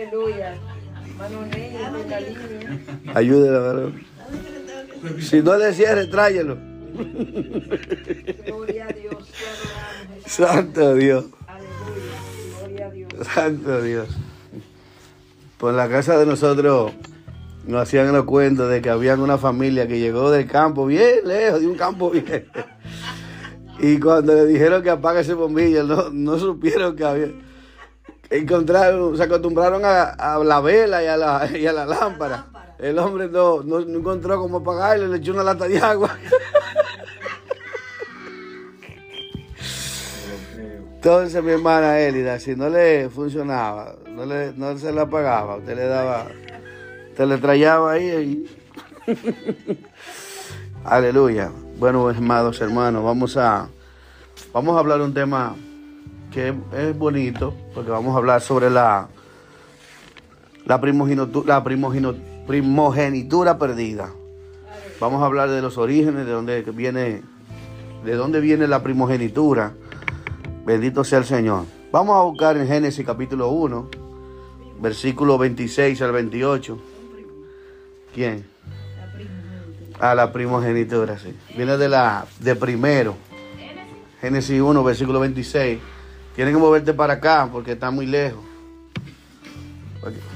Aleluya. Mano negra en la línea. Ayúdela, varón. Si no le cierre, tráyelo. Gloria a Dios. Santo Dios. Aleluya. Gloria a Dios. Santo Dios. Por la casa de nosotros nos hacían los cuentos de que había una familia que llegó del campo bien lejos, de un campo bien. Y cuando le dijeron que apague ese bombillo, no, no supieron que había. Encontraron, se acostumbraron a, a la vela y a la, y a la lámpara. El hombre no, no, no encontró cómo apagarle, le echó una lata de agua. Entonces mi hermana Elida, si no le funcionaba, no, le, no se le apagaba, usted le daba, usted le trayaba ahí. y- Aleluya. Bueno, amados hermanos, vamos a, vamos a hablar un tema que es bonito, porque vamos a hablar sobre la, la, primogenitu- la primogeno- primogenitura perdida. Vamos a hablar de los orígenes, de dónde viene, de dónde viene la primogenitura. Bendito sea el Señor. Vamos a buscar en Génesis capítulo 1, versículo 26 al 28. ¿Quién? A la primogenitura, sí. Viene de la de primero. Génesis 1, versículo 26. Tienen que moverte para acá porque está muy lejos.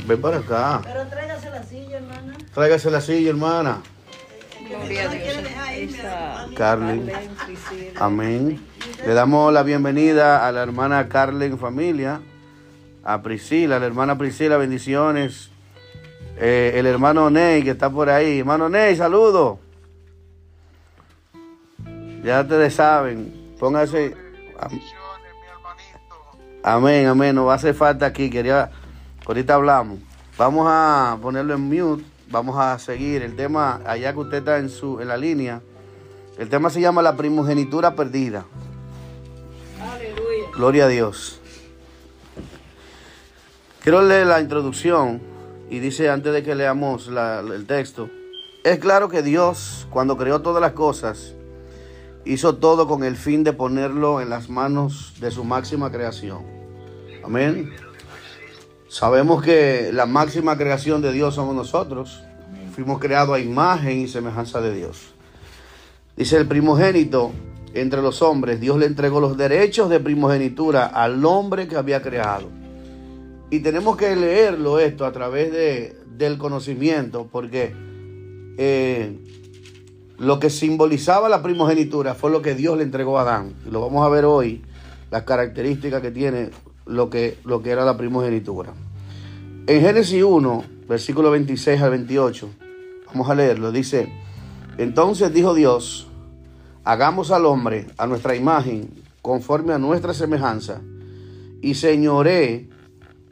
Ven para acá. Pero tráigase la silla, hermana. Tráigase la silla, hermana. Gloria a Dios. Esa Carmen. Amén. Le damos la bienvenida a la hermana Carlen Familia, a Priscila, la hermana Priscila, bendiciones. Eh, el hermano Ney que está por ahí. Hermano Ney, saludo. Ya ustedes saben. Póngase. Am- Amén, amén. No va a hacer falta aquí. Quería. Ahorita hablamos. Vamos a ponerlo en mute. Vamos a seguir el tema allá que usted está en su en la línea. El tema se llama la primogenitura perdida. Aleluya. Gloria a Dios. Quiero leer la introducción y dice antes de que leamos la- el texto, es claro que Dios cuando creó todas las cosas hizo todo con el fin de ponerlo en las manos de su máxima creación. Amén. Sabemos que la máxima creación de Dios somos nosotros. Fuimos creados a imagen y semejanza de Dios. Dice el primogénito entre los hombres, Dios le entregó los derechos de primogenitura al hombre que había creado. Y tenemos que leerlo esto a través de, del conocimiento, porque eh, lo que simbolizaba la primogenitura fue lo que Dios le entregó a Adán. Y lo vamos a ver hoy, las características que tiene lo que, lo que era la primogenitura. En Génesis 1, versículo 26 al 28, vamos a leerlo, dice, entonces dijo Dios, hagamos al hombre a nuestra imagen, conforme a nuestra semejanza, y señoré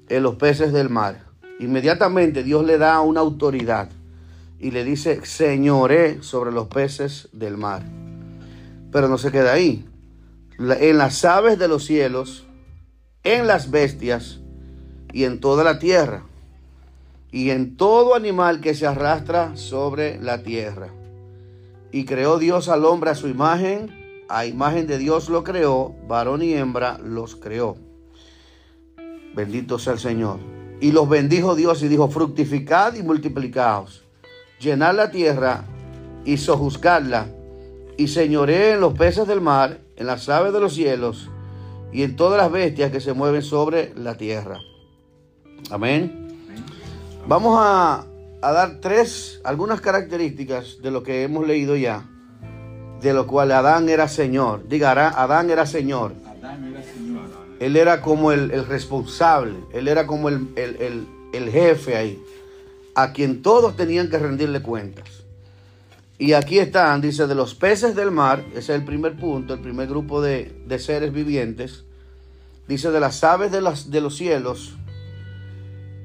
en los peces del mar. Inmediatamente Dios le da una autoridad y le dice, señoré sobre los peces del mar. Pero no se queda ahí. En las aves de los cielos, en las bestias y en toda la tierra, y en todo animal que se arrastra sobre la tierra. Y creó Dios al hombre a su imagen, a imagen de Dios lo creó, varón y hembra los creó. Bendito sea el Señor. Y los bendijo Dios y dijo, fructificad y multiplicaos, llenad la tierra y sojuzgadla, y señoré en los peces del mar, en las aves de los cielos, y en todas las bestias que se mueven sobre la tierra. Amén. Vamos a, a dar tres, algunas características de lo que hemos leído ya, de lo cual Adán era Señor. Diga, Adán era Señor. Adán era Señor. Él era como el, el responsable, él era como el, el- el- el jefe ahí, a quien todos tenían que rendirle cuentas. Y aquí están, dice, de los peces del mar, ese es el primer punto, el primer grupo de, de seres vivientes. Dice, de las aves de, las, de los cielos,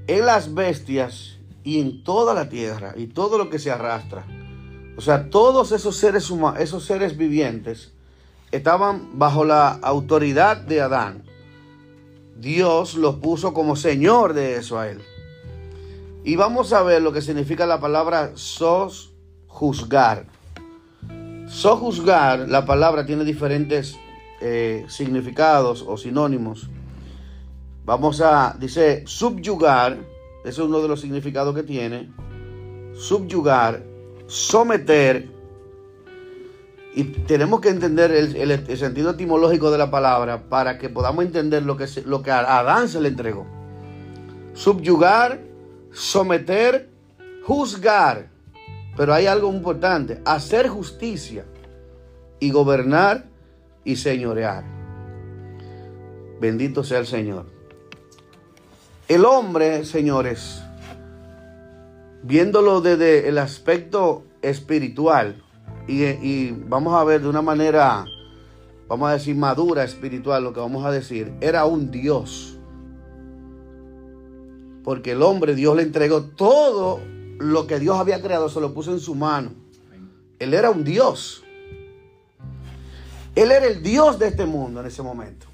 en las bestias y en toda la tierra y todo lo que se arrastra. O sea, todos esos seres esos seres vivientes estaban bajo la autoridad de Adán. Dios los puso como señor de eso a él. Y vamos a ver lo que significa la palabra sojuzgar. Sojuzgar, la palabra tiene diferentes eh, significados o sinónimos. Vamos a, dice, subyugar ese es uno de los significados que tiene, subyugar, someter, y tenemos que entender el, sentido etimológico de la palabra para que podamos entender lo que, lo que a Adán se le entregó. Subyugar, someter, juzgar. Pero hay algo importante, hacer justicia y gobernar y señorear. Bendito sea el Señor. El hombre, señores, viéndolo desde el aspecto espiritual, y, vamos a ver de una manera, vamos a decir, madura espiritual, lo que vamos a decir, era un Dios. Porque el hombre, Dios le entregó todo lo que Dios había creado, se lo puso en su mano. Él era un Dios. Él era el Dios de este mundo en ese momento.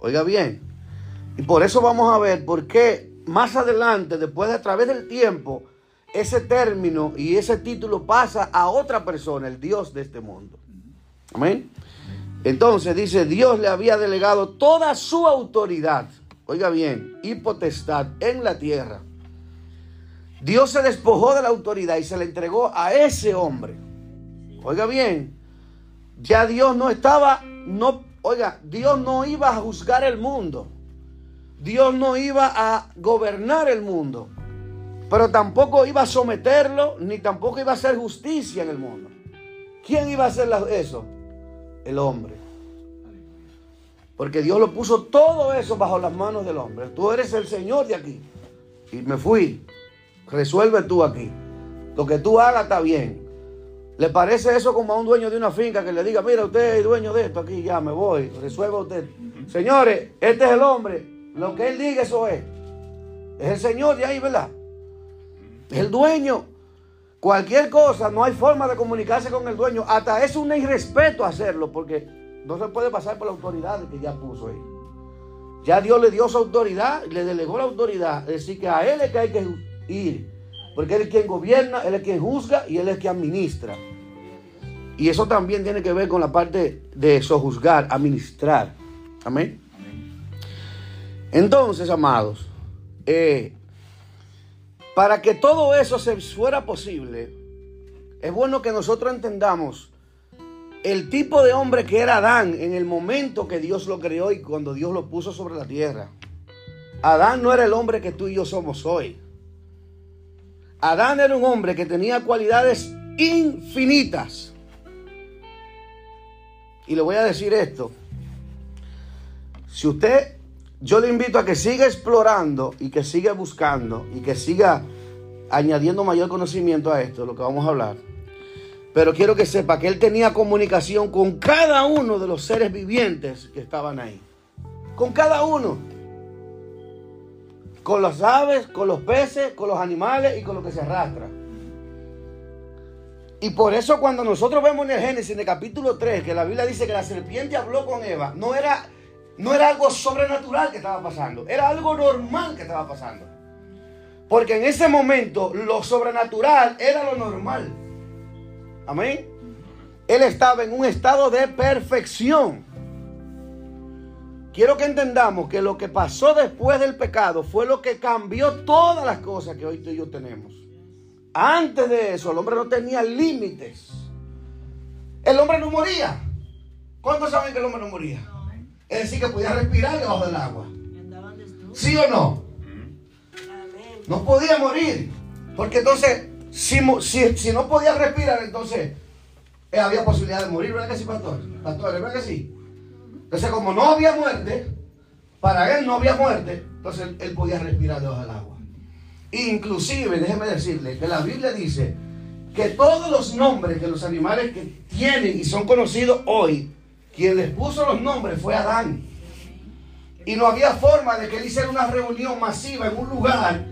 Oiga bien. Y por eso vamos a ver por qué más adelante, después de a través del tiempo, ese término y ese título pasa a otra persona, el Dios de este mundo. Amén. Entonces dice, Dios le había delegado toda su autoridad, oiga bien, y potestad en la tierra. Dios se despojó de la autoridad y se le entregó a ese hombre. Oiga bien, ya Dios no estaba, no, oiga, Dios no iba a juzgar el mundo. Dios no iba a gobernar el mundo. Pero tampoco iba a someterlo, ni tampoco iba a hacer justicia en el mundo. ¿Quién iba a hacer eso? El hombre. Porque Dios lo puso todo eso bajo las manos del hombre. Tú eres el Señor de aquí. Y me fui. Resuelve tú aquí. Lo que tú hagas está bien. ¿Le parece eso como a un dueño de una finca que le diga, mira, usted es dueño de esto aquí, ya me voy, resuelva usted? Señores, este es el hombre. Lo que él diga, eso es. Es el Señor de ahí, ¿verdad? Es el dueño. Cualquier cosa, no hay forma de comunicarse con el dueño. Hasta es un irrespeto hacerlo, porque no se puede pasar por la autoridad que ya puso ahí. Ya Dios le dio su autoridad, le delegó la autoridad. Es decir, que a Él es que hay que ir. Porque Él es quien gobierna, Él es quien juzga y Él es quien administra. Y eso también tiene que ver con la parte de sojuzgar, administrar. Amén. Entonces, amados, eh, para que todo eso se fuera posible, es bueno que nosotros entendamos el tipo de hombre que era Adán en el momento que Dios lo creó y cuando Dios lo puso sobre la tierra. Adán no era el hombre que tú y yo somos hoy. Adán era un hombre que tenía cualidades infinitas. Y le voy a decir esto. Si usted, yo le invito a que siga explorando y que siga buscando y que siga añadiendo mayor conocimiento a esto, lo que vamos a hablar. Pero quiero que sepa que él tenía comunicación con cada uno de los seres vivientes que estaban ahí. Con cada uno. Con las aves, con los peces, con los animales y con lo que se arrastra. Y por eso cuando nosotros vemos en el Génesis, en el capítulo 3, que la Biblia dice que la serpiente habló con Eva, no era, no era algo sobrenatural que estaba pasando, era algo normal que estaba pasando. Porque en ese momento lo sobrenatural era lo normal. Amén. Él estaba en un estado de perfección. Quiero que entendamos que lo que pasó después del pecado fue lo que cambió todas las cosas que hoy tú y yo tenemos. Antes de eso, el hombre no tenía límites. El hombre no moría. ¿Cuántos saben que el hombre no moría? Es decir, que podía respirar debajo del agua. ¿Sí o no? No podía morir. Porque entonces, si no podía respirar, entonces eh, había posibilidad de morir, ¿verdad que sí, pastor? Pastor, ¿verdad que sí? Entonces, como no había muerte, para él no había muerte, entonces él, podía respirar debajo del agua. Inclusive, déjeme decirle que la Biblia dice que todos los nombres que los animales que tienen y son conocidos hoy, quien les puso los nombres fue Adán. Y no había forma de que él hiciera una reunión masiva en un lugar.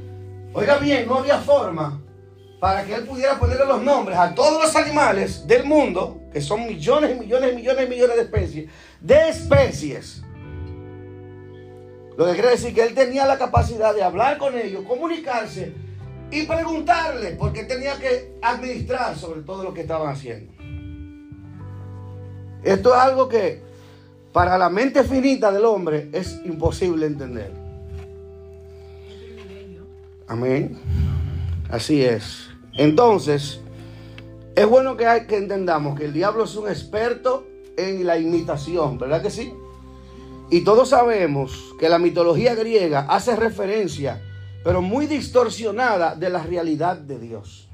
Oiga bien, no había forma para que él pudiera ponerle los nombres a todos los animales del mundo, que son millones y millones y millones y millones de especies, de especies. Lo que quiere decir que él tenía la capacidad de hablar con ellos, comunicarse y preguntarle, porque tenía que administrar sobre todo lo que estaban haciendo. Esto es algo que para la mente finita del hombre es imposible entender. Amén. Así es. Entonces, es bueno que, hay, que entendamos que el diablo es un experto en la imitación, ¿verdad que sí? Y todos sabemos que la mitología griega hace referencia, pero muy distorsionada, de la realidad de Dios.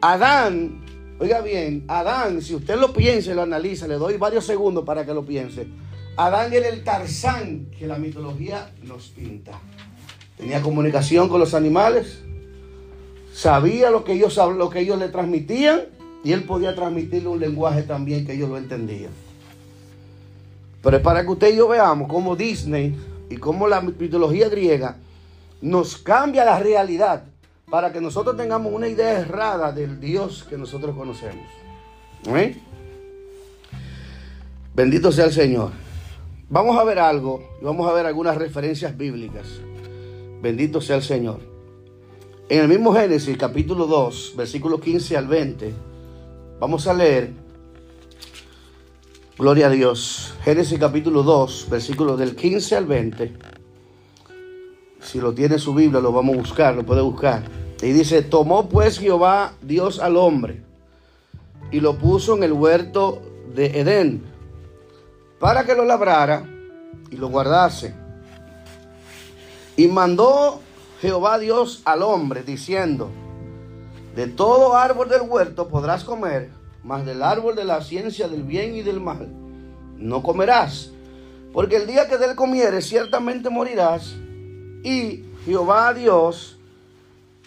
Adán, oiga bien, Adán, si usted lo piensa y lo analiza, le doy varios segundos para que lo piense. Adán era el Tarzán que la mitología nos pinta. Tenía comunicación con los animales, sabía lo que ellos, lo que ellos le transmitían y él podía transmitirle un lenguaje también que ellos lo entendían. Pero es para que usted y yo veamos cómo Disney y cómo la mitología griega nos cambia la realidad para que nosotros tengamos una idea errada del Dios que nosotros conocemos. Bendito sea el Señor. Vamos a ver algo y vamos a ver algunas referencias bíblicas. Bendito sea el Señor. En el mismo Génesis capítulo 2, versículo 15 al 20, vamos a leer, gloria a Dios, Génesis capítulo 2, versículo del 15 al 20. Si lo tiene su Biblia, lo vamos a buscar, lo puede buscar. Y dice, tomó pues Jehová Dios al hombre y lo puso en el huerto de Edén para que lo labrara y lo guardase. Y mandó Jehová Dios al hombre diciendo, de todo árbol del huerto podrás comer, mas del árbol de la ciencia del bien y del mal no comerás, porque el día que de él comieres ciertamente morirás. Y Jehová Dios,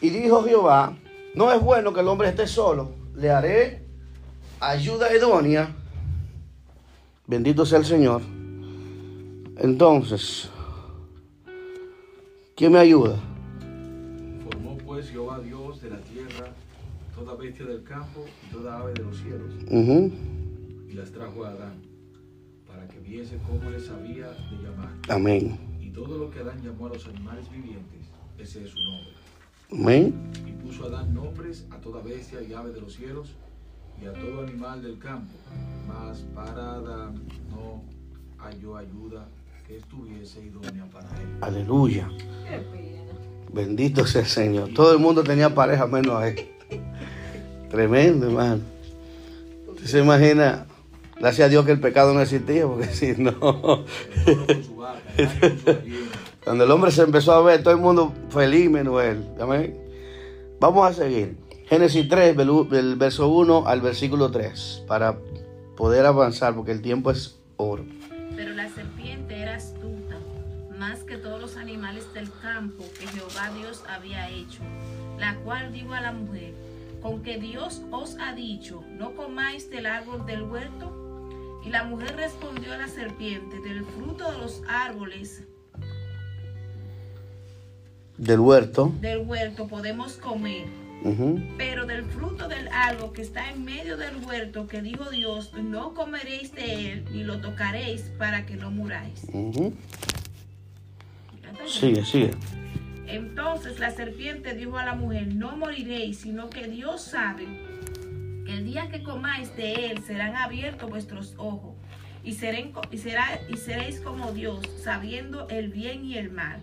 y dijo Jehová, no es bueno que el hombre esté solo, le haré ayuda idónea. Bendito sea el Señor. Entonces, ¿quién me ayuda? Bestia del campo y toda ave de los cielos, Ujú. y las trajo a Adán, para que viese cómo les había de llamar. Amén. Y todo lo que Adán llamó a los animales vivientes, ese es su nombre. Amén. Y puso Adán nombres a toda bestia y ave de los cielos, y a todo animal del campo. Mas para Adán no halló ayuda que estuviese idónea para él. Aleluya. Bendito sea el Señor. Todo el mundo tenía pareja menos a él. Tremendo, hermano. Usted se imagina, gracias a Dios que el pecado no existía, porque si no, cuando el hombre se empezó a ver, todo el mundo feliz menos él. Amén. Vamos a seguir. Génesis 3, del del verso 1 al versículo 3, para poder avanzar, porque el tiempo es oro. Pero la serpiente era astuta, más que todos los animales del campo que Jehová Dios había hecho, la cual dijo a la mujer, con que Dios os ha dicho, no comáis del árbol del huerto. Y la mujer respondió a la serpiente, del fruto de los árboles Del huerto. del huerto podemos comer, pero del fruto del árbol que está en medio del huerto que dijo Dios, no comeréis de él ni lo tocaréis para que no muráis. Sigue, sigue. Entonces la serpiente dijo a la mujer, no moriréis, sino que Dios sabe que el día que comáis de él serán abiertos vuestros ojos y, seren- y seréis como Dios, sabiendo el bien y el mal.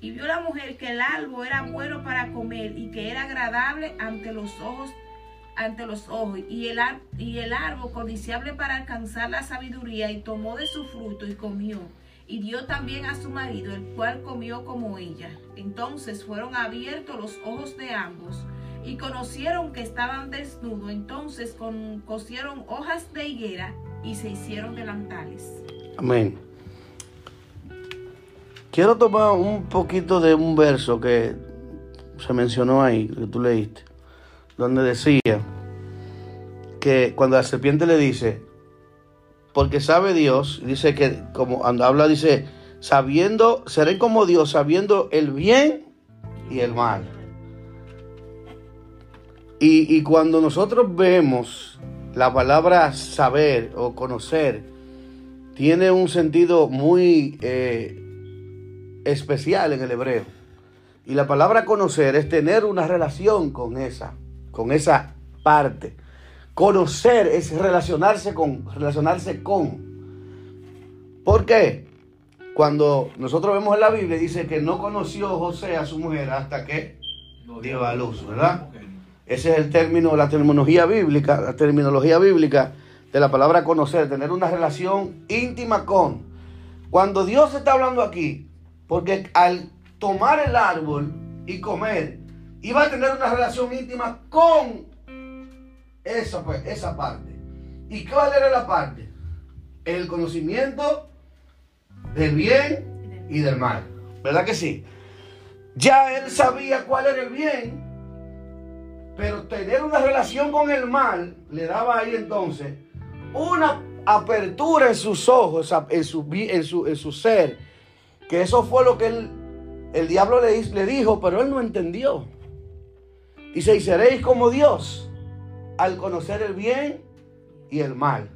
Y vio la mujer que el árbol era bueno para comer y que era agradable ante los ojos ante los ojos y el, y el árbol codiciable para alcanzar la sabiduría y tomó de su fruto y comió y dio también a su marido el cual comió como ella. Entonces fueron abiertos los ojos de ambos y conocieron que estaban desnudos. Entonces cosieron hojas de higuera y se hicieron delantales Amén. Quiero tomar un poquito de un verso que se mencionó ahí, que tú leíste, donde decía que cuando la serpiente le dice, porque sabe Dios, dice que como cuando habla, dice, sabiendo, seré como Dios, sabiendo el bien y el mal. Y, y cuando nosotros vemos la palabra saber o conocer, tiene un sentido muy eh, especial en el hebreo. Y la palabra conocer es tener una relación con esa, con esa parte. Conocer es relacionarse con, relacionarse con. ¿Por qué? cuando nosotros vemos en la Biblia, dice que no conoció José a su mujer hasta que dio a luz, ¿verdad? Ese es el término, la terminología bíblica, la terminología bíblica de la palabra conocer, tener una relación íntima con. Cuando Dios está hablando aquí, porque al tomar el árbol y comer, iba a tener una relación íntima con esa, pues, esa parte. ¿Y cuál era la parte? El conocimiento del bien y del mal. ¿Verdad que sí? Ya él sabía cuál era el bien, pero tener una relación con el mal le daba ahí entonces una apertura en sus ojos, en su, en su, en su ser, que eso fue lo que él, el diablo le, le dijo, pero él no entendió. Y seréis como Dios al conocer el bien y el mal.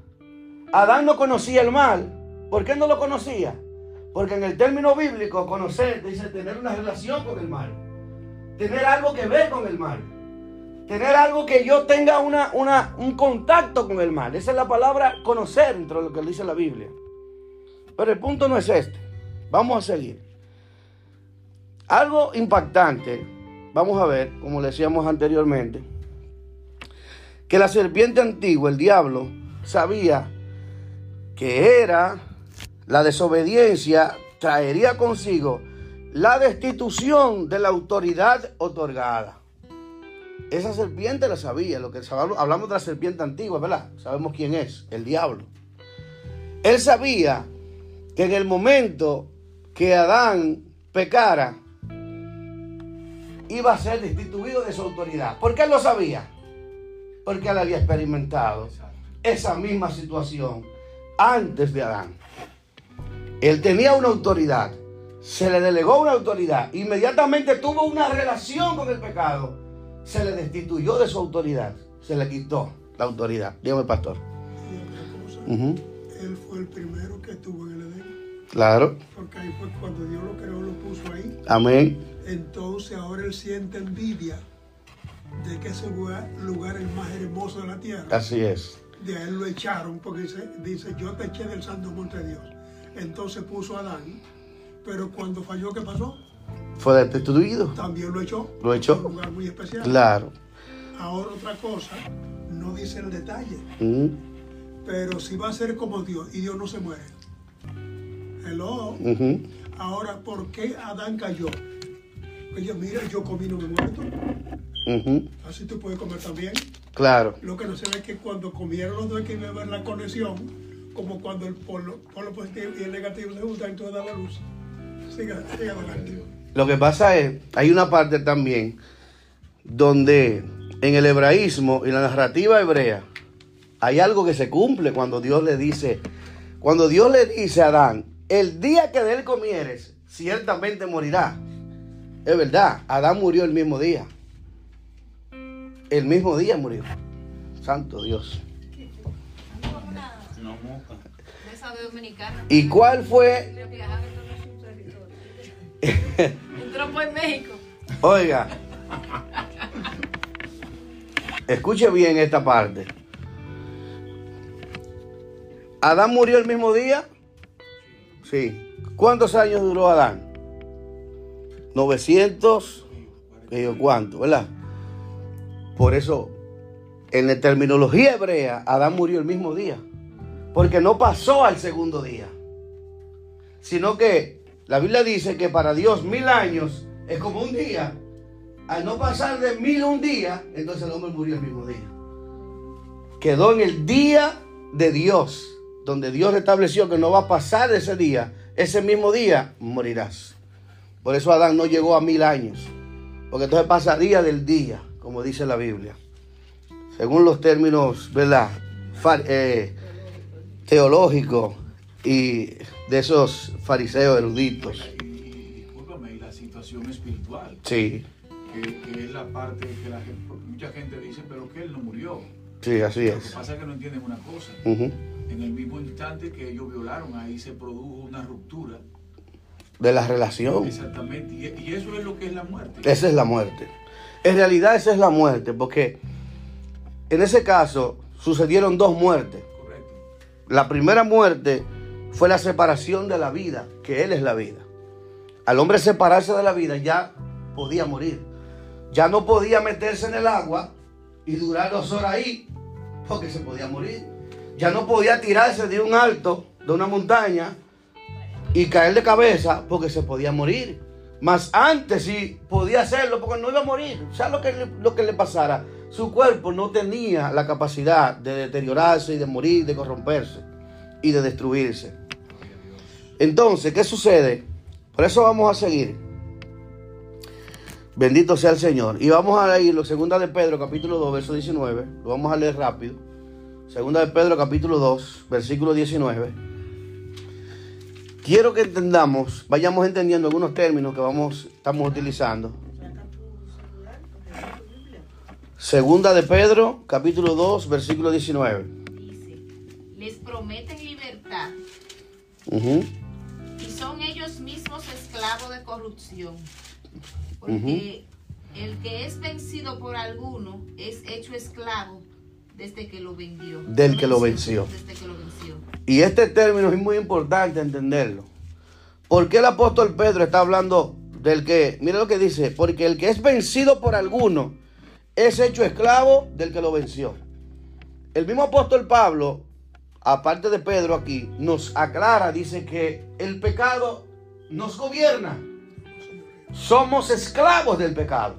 Adán no conocía el mal. ¿Por qué no lo conocía? Porque en el término bíblico, conocer dice tener una relación con el mal. Tener algo que ver con el mal. Tener algo que yo tenga una, una- un contacto con el mal. Esa es la palabra conocer dentro de lo que dice la Biblia. Pero el punto no es este. Vamos a seguir. Algo impactante, vamos a ver, como le decíamos anteriormente, que la serpiente antigua, el diablo, sabía que era la desobediencia, traería consigo la destitución de la autoridad otorgada. Esa serpiente la sabía, lo que hablamos de la serpiente antigua, ¿verdad? Sabemos quién es, el diablo. Él sabía que en el momento que Adán pecara, iba a ser destituido de su autoridad. ¿Por qué él lo sabía? Porque él había experimentado esa misma situación antes de Adán. Él tenía una autoridad, se le delegó una autoridad, inmediatamente tuvo una relación con el pecado, se le destituyó de su autoridad, se le quitó la autoridad. Dígame, pastor. Y otra cosa, Ujú, él fue el primero que estuvo en el Edén, Claro, porque ahí fue cuando Dios lo creó, lo puso ahí. amén. Entonces ahora él siente envidia de que ese lugar, lugar es el más hermoso de la tierra. Así es. De a él lo echaron porque dice, dice, yo te eché del santo monte de Dios. Entonces puso a Adán, pero cuando falló, ¿qué pasó? Fue destituido. También lo echó. Lo echó. Un lugar muy especial. Claro. Ahora otra cosa, no dice el detalle, Ujú, pero si va a ser como Dios y Dios no se muere. Hello. Ahora, ¿por qué Adán cayó? Oye, mira, yo comí no me muerto. Así tú puedes comer también. Claro. Lo que no se ve es que cuando comieron los dos hay que ver la conexión, como cuando el polo, polo positivo y el negativo se juntan, entonces da la luz. Siga, siga adelante. Lo que pasa es, hay una parte también donde en el hebraísmo y la narrativa hebrea hay algo que se cumple cuando Dios le dice, cuando Dios le dice a Adán, el día que de él comieres, ciertamente morirá. Es verdad, Adán murió el mismo día. El mismo día murió. Santo Dios. ¿Y cuál fue? Le viajaba en. Entró por México. Oiga, escuche bien esta parte. ¿Adán murió el mismo día? Sí. ¿Cuántos años duró Adán? 900, que yo cuánto, ¿verdad? Por eso, en la terminología hebrea, Adán murió el mismo día. Porque no pasó al segundo día. Sino que la Biblia dice que para Dios mil años es como un día. Al no pasar de mil un día, entonces el hombre murió el mismo día. Quedó en el día de Dios, donde Dios estableció que no va a pasar ese día. Ese mismo día morirás. Por eso Adán no llegó a mil años. Porque entonces pasaría del día, como dice la Biblia. Según los términos, ¿verdad? Eh, teológicos y de esos fariseos eruditos. Y, y discúlpame, y la situación espiritual, Sí, que, que es la parte que la gente, porque mucha gente dice, pero que él no murió. sí, así Lo que es. pasa es que no entienden una cosa. En el mismo instante que ellos violaron, ahí se produjo una ruptura. De la relación. Exactamente. Y, y eso es lo que es la muerte. Esa es la muerte. En realidad esa es la muerte, porque en ese caso sucedieron dos muertes. Correcto. La primera muerte fue la separación de la vida, que Él es la vida. Al hombre separarse de la vida ya podía morir. Ya no podía meterse en el agua y durar dos horas ahí, porque se podía morir. Ya no podía tirarse de un alto, de una montaña, y caer de cabeza, porque se podía morir. Mas antes sí podía hacerlo, porque no iba a morir. O sea, lo que, lo que le pasara, su cuerpo no tenía la capacidad de deteriorarse y de morir, de corromperse y de destruirse. Entonces, ¿qué sucede? Por eso vamos a seguir. Bendito sea el Señor. Y vamos a leerlo, segunda de Pedro, capítulo 2, verso 19. Lo vamos a leer rápido. Segunda de Pedro, capítulo 2, versículo 19. Quiero que entendamos, vayamos entendiendo algunos términos que vamos, estamos utilizando. Segunda de Pedro, capítulo 2, versículo 19. Dice, les prometen libertad Ujú. y son ellos mismos esclavos de corrupción. Porque el que es vencido por alguno es hecho esclavo desde que lo vendió. Del que lo venció. Desde que lo venció. Y este término es muy importante entenderlo. ¿Por qué el apóstol Pedro está hablando del que, mire lo que dice, porque el que es vencido por alguno es hecho esclavo del que lo venció. El mismo apóstol Pablo, aparte de Pedro aquí, nos aclara, dice que el pecado nos gobierna. Somos esclavos del pecado.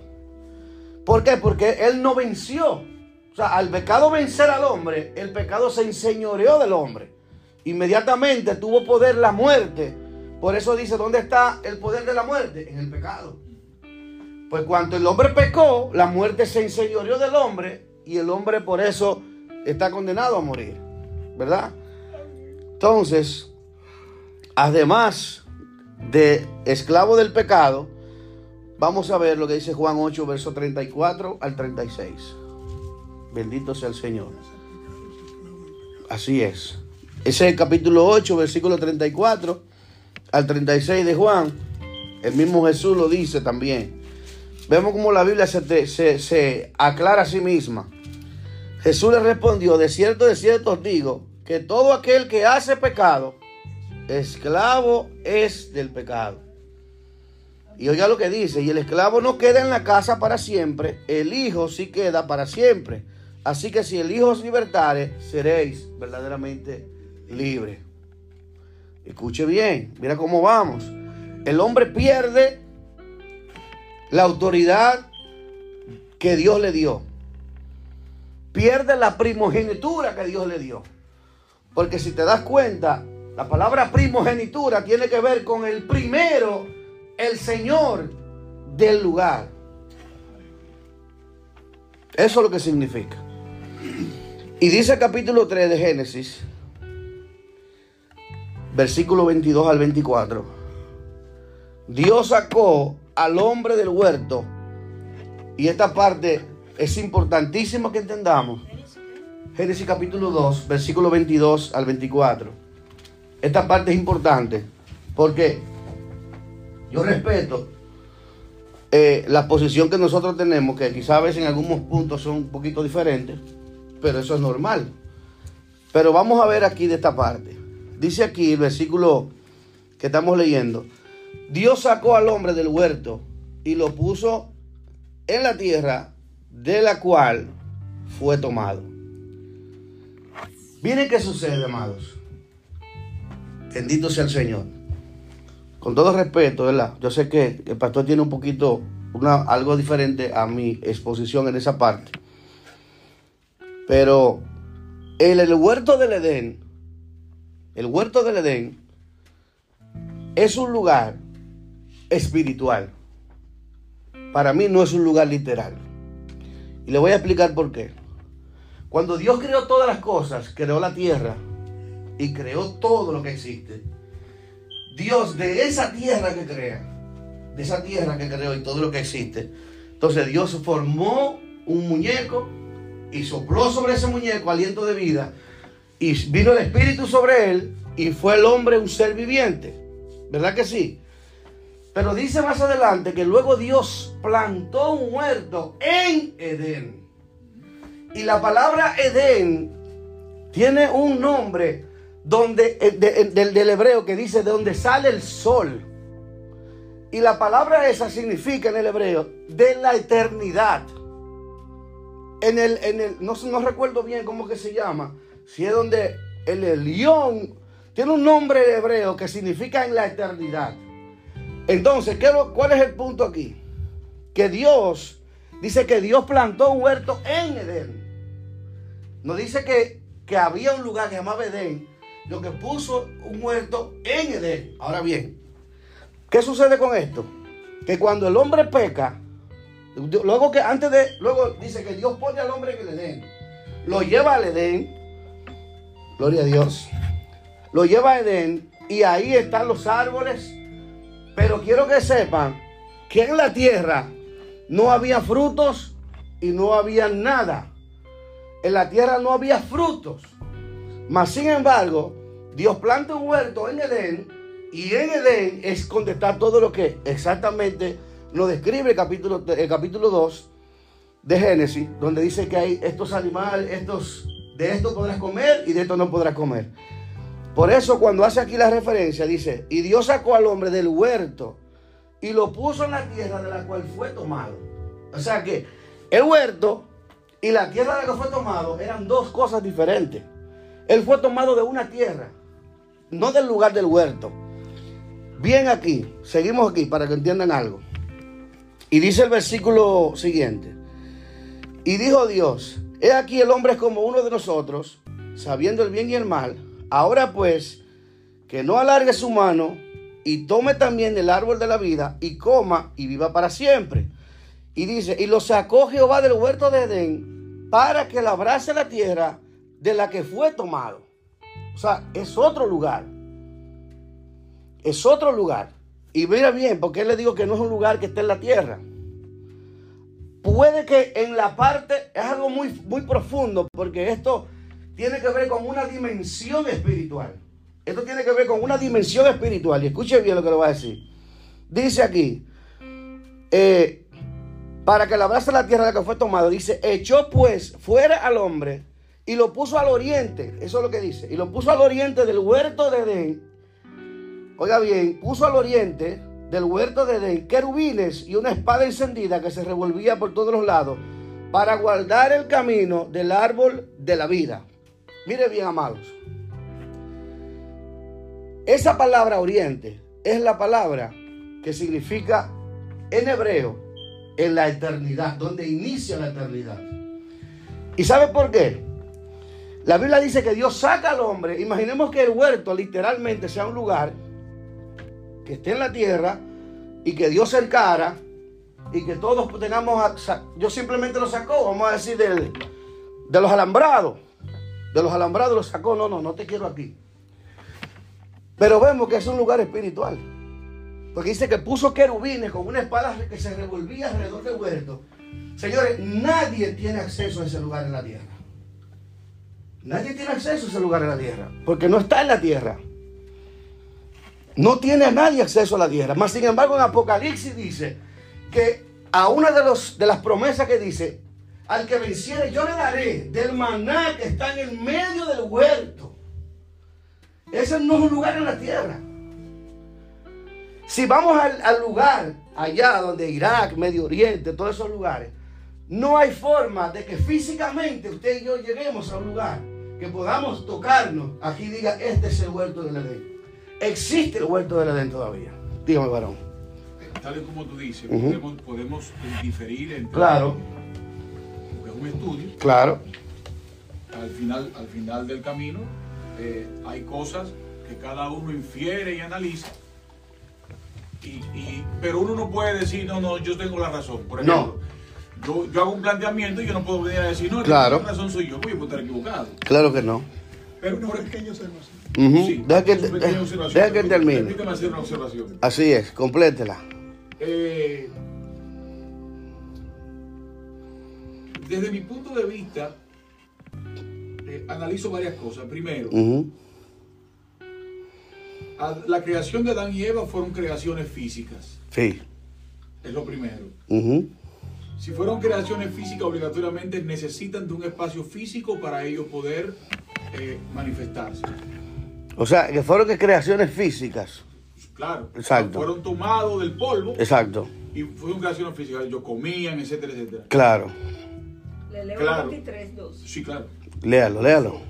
¿Por qué? Porque Él no venció. O sea, al pecado vencer al hombre, el pecado se enseñoreó del hombre. Inmediatamente tuvo poder la muerte. Por eso dice, ¿dónde está el poder de la muerte? En el pecado. Pues cuando el hombre pecó, la muerte se enseñoreó del hombre y el hombre por eso está condenado a morir. ¿Verdad? Entonces, además de esclavo del pecado, vamos a ver lo que dice Juan 8, verso 34 al 36. Bendito sea el Señor. Así es. Ese es el capítulo 8, versículo 34 al 36 de Juan. El mismo Jesús lo dice también. Vemos cómo la Biblia se, se aclara a sí misma. Jesús le respondió, de cierto, de cierto os digo, que todo aquel que hace pecado, esclavo es del pecado. Y oiga lo que dice, y el esclavo no queda en la casa para siempre, el hijo sí queda para siempre. Así que si el hijo os libertare, seréis verdaderamente libres. Escuche bien, mira cómo vamos. El hombre pierde la autoridad que Dios le dio. Pierde la primogenitura que Dios le dio. Porque si te das cuenta, la palabra primogenitura tiene que ver con el primero, el Señor del lugar. Eso es lo que significa. Y dice el capítulo 3 de Génesis, versículo 22 al 24. Dios sacó al hombre del huerto. Y esta parte es importantísima que entendamos. Génesis capítulo 2, versículo 22 al 24. Esta parte es importante porque yo respeto eh, la posición que nosotros tenemos, que quizás a veces en algunos puntos son un poquito diferentes, pero eso es normal. Pero vamos a ver aquí de esta parte. Dice aquí el versículo que estamos leyendo. Dios sacó al hombre del huerto y lo puso en la tierra de la cual fue tomado. Miren qué sucede, amados. Bendito sea el Señor. Con todo respeto, ¿verdad? Yo sé que el pastor tiene un poquito, una, algo diferente a mi exposición en esa parte. Pero en el huerto del Edén, el huerto del Edén es un lugar espiritual. Para mí no es un lugar literal. Y le voy a explicar por qué. Cuando Dios creó todas las cosas, creó la tierra y creó todo lo que existe. Dios de esa tierra que crea, de esa tierra que creó y todo lo que existe. Entonces Dios formó un muñeco y sopló sobre ese muñeco aliento de vida y vino el espíritu sobre él y fue el hombre un ser viviente. ¿Verdad que sí? Pero dice más adelante que luego Dios plantó un huerto en Edén. Y la palabra Edén tiene un nombre donde, eh, del, del hebreo que dice de donde sale el sol. Y la palabra esa significa en el hebreo de la eternidad. En el, en el, no, no recuerdo bien cómo que se llama, si es donde el Elión tiene un nombre hebreo que significa en la eternidad. Entonces, ¿qué, es lo- ¿cuál es el punto aquí? Que Dios, dice que Dios plantó un huerto en Edén. No dice que, que había un lugar que se llamaba Edén, lo que puso un huerto en Edén. Ahora bien, ¿qué sucede con esto? Que cuando el hombre peca, luego que antes de, luego dice que Dios pone al hombre en el Edén, lo lleva al Edén, gloria a Dios, lo lleva a Edén y ahí están los árboles, pero quiero que sepan que en la tierra no había frutos y no había nada. En la tierra no había frutos. Mas sin embargo, Dios planta un huerto en Edén y en Edén es donde está todo lo que exactamente lo describe el capítulo, el capítulo 2 de Génesis, donde dice que hay estos animales, estos, de esto podrás comer y de esto no podrás comer. Por eso cuando hace aquí la referencia dice, y Dios sacó al hombre del huerto y lo puso en la tierra de la cual fue tomado. O sea que el huerto y la tierra de la que fue tomado eran dos cosas diferentes. Él fue tomado de una tierra, no del lugar del huerto. Bien aquí, seguimos aquí para que entiendan algo. Y dice el versículo siguiente. Y dijo Dios, he aquí el hombre es como uno de nosotros, sabiendo el bien y el mal. Ahora pues, que no alargue su mano y tome también el árbol de la vida y coma y viva para siempre. Y dice, y lo sacó Jehová del huerto de Edén para que labrase la tierra de la que fue tomado. O sea, es otro lugar. Es otro lugar. Y mira bien, porque le digo que no es un lugar que esté en la tierra. Puede que en la parte, es algo muy, muy profundo, porque esto tiene que ver con una dimensión espiritual. Esto tiene que ver con una dimensión espiritual. Y escuche bien lo que le voy a decir. Dice aquí, eh, para que labrase la tierra de la que fue tomado, dice, echó pues fuera al hombre y lo puso al oriente. Eso es lo que dice. Y lo puso al oriente del huerto de Edén. Oiga bien, puso al oriente del huerto de Edén querubines y una espada encendida que se revolvía por todos los lados para guardar el camino del árbol de la vida. Mire bien, amados. Esa palabra oriente es la palabra que significa en hebreo en la eternidad, donde inicia la eternidad. ¿Y sabe por qué? La Biblia dice que Dios saca al hombre. Imaginemos que el huerto literalmente sea un lugar que esté en la tierra y que Dios cercara y que todos tengamos. Dios simplemente lo sacó, vamos a decir, del- de los alambrados. De los alambrados lo sacó. No, no, no te quiero aquí. Pero vemos que es un lugar espiritual. Porque dice que puso querubines con una espada que se revolvía alrededor del huerto. Señores, nadie tiene acceso a ese lugar en la tierra. Nadie tiene acceso a ese lugar en la tierra. Porque no está en la tierra. No tiene a nadie acceso a la tierra. Más sin embargo, en Apocalipsis dice que a una de, de las promesas que dice, al que venciere yo le daré del maná que está en el medio del huerto. Ese no es un lugar en la tierra. Si vamos al, al lugar allá donde Irak, Medio Oriente, todos esos lugares, no hay forma de que físicamente usted y yo lleguemos a un lugar que podamos tocarnos. Aquí diga, este es el huerto del Edén. Existe el huerto del Edén todavía. Dígame, varón. Tal y como tú dices, podemos, podemos diferir entre Claro. es un estudio. Claro. Al final, al final del camino eh, hay cosas que cada uno infiere y analiza. Y, y- pero uno no puede decir, no, no, yo tengo la razón. Por No. ejemplo, yo, yo hago un planteamiento y yo no puedo venir a decir, no, Claro. tiene razón soy yo, yo puedo estar equivocado. Claro que no. Pero, Una pequeña observación. Ujú. sí, deja, que, deja- observación. deja que termine. Permítame hacer una observación. Así es, complétela. Eh, desde mi punto de vista, eh, analizo varias cosas. Primero, la creación de Adán y Eva fueron creaciones físicas. Sí. Es lo primero. Si fueron creaciones físicas, obligatoriamente necesitan de un espacio físico para ellos poder eh, manifestarse. O sea, que fueron que creaciones físicas. Claro. Exacto. Fueron tomados del polvo Exacto. y fueron creaciones físicas. Ellos comían, etcétera, etcétera. Claro. Le leo Claro. el 23, 2. Sí, claro. Léalo, léalo.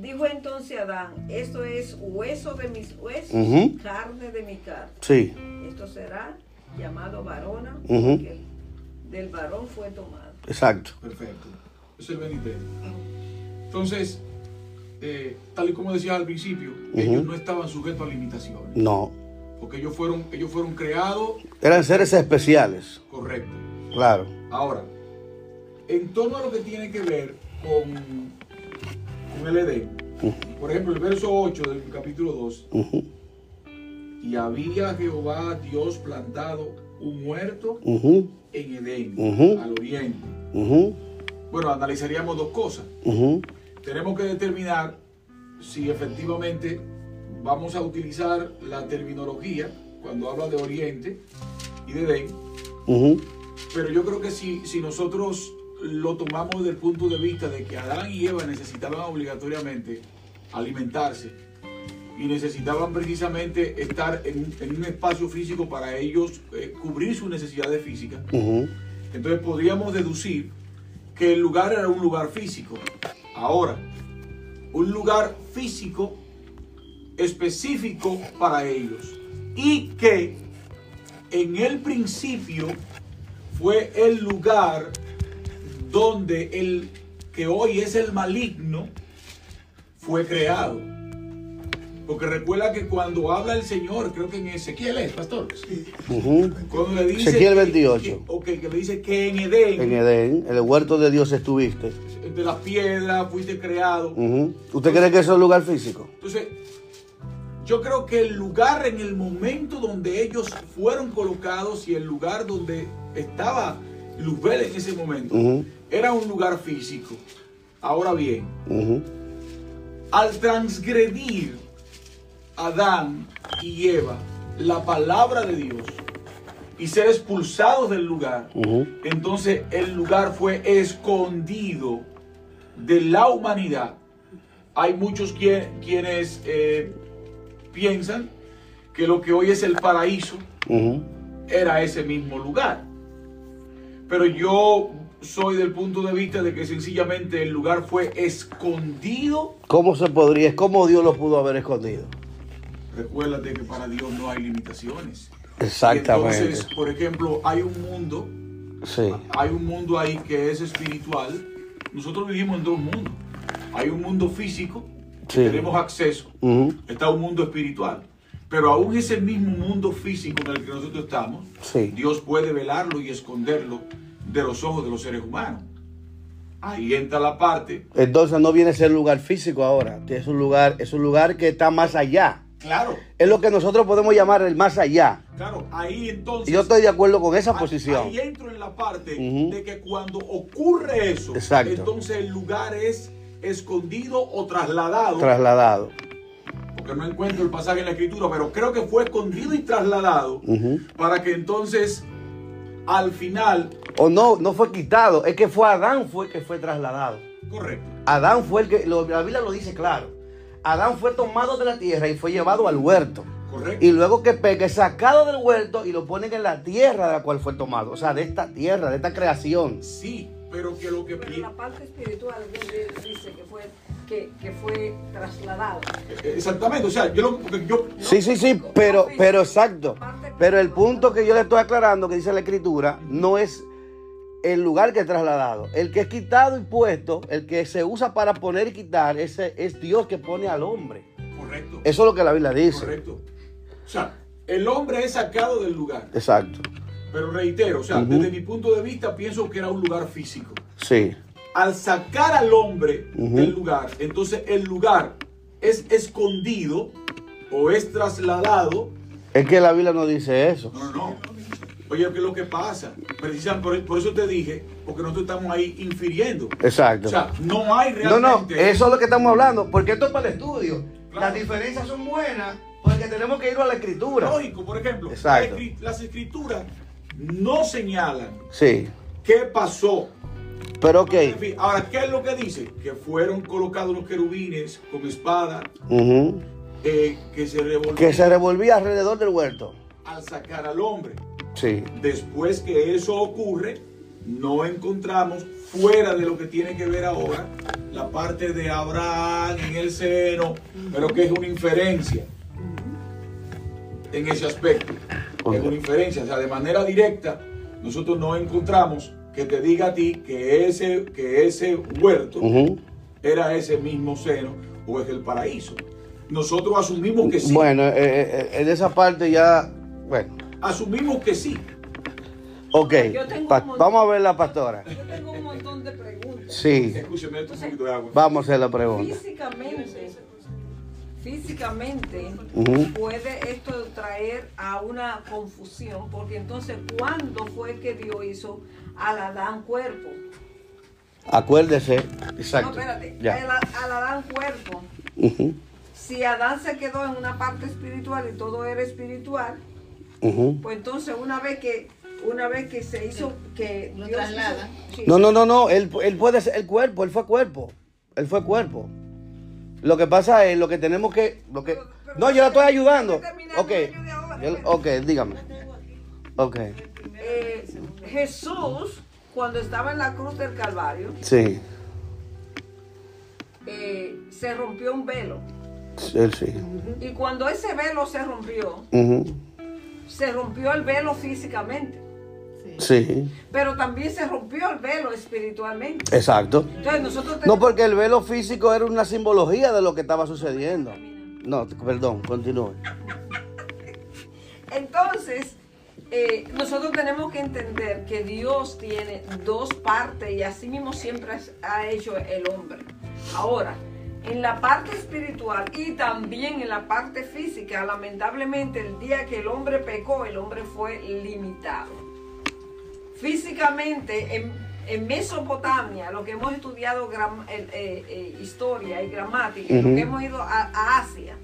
Dijo entonces Adán, esto es hueso de mis huesos, carne de mi carne. Sí. Esto será llamado varona, porque del varón fue tomado. Exacto. Perfecto. Es el 23. Entonces, eh, tal y como decía al principio, ellos no estaban sujetos a limitaciones. No. Porque ellos fueron, ellos fueron creados Eran seres especiales. correctos. Claro. Ahora, en torno a lo que tiene que ver con, con el Edén, por ejemplo, el verso 8 del capítulo 2, Ujú, y había Jehová Dios plantado un huerto ujú, en Edén, al oriente. Bueno, analizaríamos dos cosas. Tenemos que determinar si efectivamente vamos a utilizar la terminología cuando habla de oriente y de Ujú, Pero yo creo que si, si nosotros lo tomamos desde el punto de vista de que Adán y Eva necesitaban obligatoriamente alimentarse y necesitaban precisamente estar en, un- en un espacio físico para ellos eh, cubrir sus necesidades físicas, entonces podríamos deducir que el lugar era un lugar físico. Ahora, un lugar físico específico para ellos y que en el principio fue el lugar donde el que hoy es el maligno fue creado. Porque recuerda que cuando habla el Señor, creo que en Ezequiel es, pastor. Ujú. Cuando le dice Ezequiel que- 28. que- ok, que le dice que en Edén, En Edén, en el huerto de Dios estuviste. de las piedras fuiste creado. ¿Usted cree que eso es un lugar físico? Entonces, yo creo que el lugar en el momento donde ellos fueron colocados y el lugar donde estaba Luzbel en ese momento era un lugar físico. Ahora bien, al transgredir Adán y Eva la palabra de Dios y ser expulsados del lugar, entonces el lugar fue escondido de la humanidad. Hay muchos quie- quienes eh, piensan que lo que hoy es el paraíso era ese mismo lugar. Pero yo soy del punto de vista de que sencillamente el lugar fue escondido. ¿Cómo se podría, cómo Dios lo pudo haber escondido? Recuérdate que para Dios no hay limitaciones. Exactamente. Y entonces, por ejemplo, hay un mundo Sí. hay un mundo ahí que es espiritual. Nosotros vivimos en dos mundos. Hay un mundo físico, que tenemos acceso. Está un mundo espiritual. Pero aún ese mismo mundo físico en el que nosotros estamos, Sí. Dios puede velarlo y esconderlo de los ojos de los seres humanos. Ahí entra la parte, Entonces no viene a ser lugar físico ahora. Es un lugar, es un lugar que está más allá. Claro, Es lo que nosotros podemos llamar el más allá. claro, ahí entonces... Y yo estoy de acuerdo con esa Ahí- posición. Ahí entro en la parte de que cuando ocurre eso, Exacto. entonces el lugar es escondido o trasladado. Trasladado. porque no encuentro el pasaje en la escritura, pero creo que fue escondido y trasladado para que entonces al final, O no, no fue quitado. Es que fue Adán fue el que fue trasladado. correcto, Adán fue el que, la Biblia lo dice claro. Adán fue tomado de la tierra y fue llevado al huerto. correcto. Y luego que peque, sacado del huerto y lo ponen en la tierra de la cual fue tomado. O sea, de esta tierra, de esta creación. Sí, pero que lo que Pero la parte espiritual donde dice que fue, que, que fue trasladado. exactamente, o sea, yo lo porque yo Sí, sí, sí, pero, pero exacto. Pero el punto que yo le estoy aclarando, que dice la escritura, no es el lugar que es trasladado. El que es quitado y puesto, el que se usa para poner y quitar, ese es Dios que pone al hombre. correcto, Eso es lo que la Biblia dice. correcto. O sea, el hombre es sacado del lugar, Exacto. pero reitero, o sea, desde mi punto de vista pienso que era un lugar físico. Sí. Al sacar al hombre del lugar, entonces el lugar es escondido o es trasladado Es que la Biblia no dice eso. No, no, no. Oye, ¿qué es lo que pasa? Precisamente por, por eso te dije, porque nosotros estamos ahí infiriendo. Exacto. O sea, no hay No, realmente. no, eso es lo que estamos hablando, porque esto es para el estudio. Claro. Las diferencias son buenas porque tenemos que ir a la escritura. Lógico, por ejemplo, Exacto. las escrituras no señalan Sí, qué pasó Pero ok. Ahora, ¿qué es lo que dice? Que fueron colocados los querubines con espada eh, que se revolvían Que se revolvía alrededor del huerto. al sacar al hombre. Sí. Después que eso ocurre, no encontramos fuera de lo que tiene que ver ahora la parte de Abraham en el seno, pero que es una inferencia en ese aspecto. Es una inferencia, o sea, de manera directa, nosotros no encontramos que te diga a ti que ese, que ese huerto era ese mismo seno o es el paraíso. Nosotros asumimos que sí. Bueno, eh, eh, en esa parte ya. Bueno. Asumimos que sí. Ok. Pa- montón- vamos a ver la pastora. Yo tengo un montón de preguntas. Sí. Escúcheme, esto es un poquito de agua. Vamos a hacer la pregunta. Físicamente, físicamente puede esto traer a una confusión, porque entonces, ¿cuándo fue que Dios hizo al Adán cuerpo? Acuérdese. No, Exacto. espérate, Ya. al, al Adán cuerpo. Si Adán se quedó en una parte espiritual y todo era espiritual, Pues entonces una vez que una vez que se hizo que Lo Dios traslada. hizo- sí. No, no, no, no. Él, él puede ser el cuerpo. Él fue cuerpo. Él fue cuerpo. Lo que pasa es lo que tenemos que. Lo que... Pero- pero No, yo la estoy ayudando. Ok. Yo- espérate. ok, dígame. Ok. Eh, Jesús, cuando estaba en la cruz del Calvario, Sí. eh, se rompió un velo. Sí. Y cuando ese velo se rompió. Se rompió el velo físicamente, Sí. pero también se rompió el velo espiritualmente. Exacto. Entonces nosotros No, tenemos... porque el velo físico era una simbología de lo que estaba sucediendo. No, perdón, continúe. Entonces, eh, nosotros tenemos que entender que Dios tiene dos partes y así mismo siempre ha hecho el hombre. Ahora, en la parte espiritual y también en la parte física, lamentablemente el día que el hombre pecó, el hombre fue limitado. Físicamente, en, en Mesopotamia, lo que hemos estudiado gram- eh, eh, eh, historia y gramática, lo que hemos ido a- a Asia.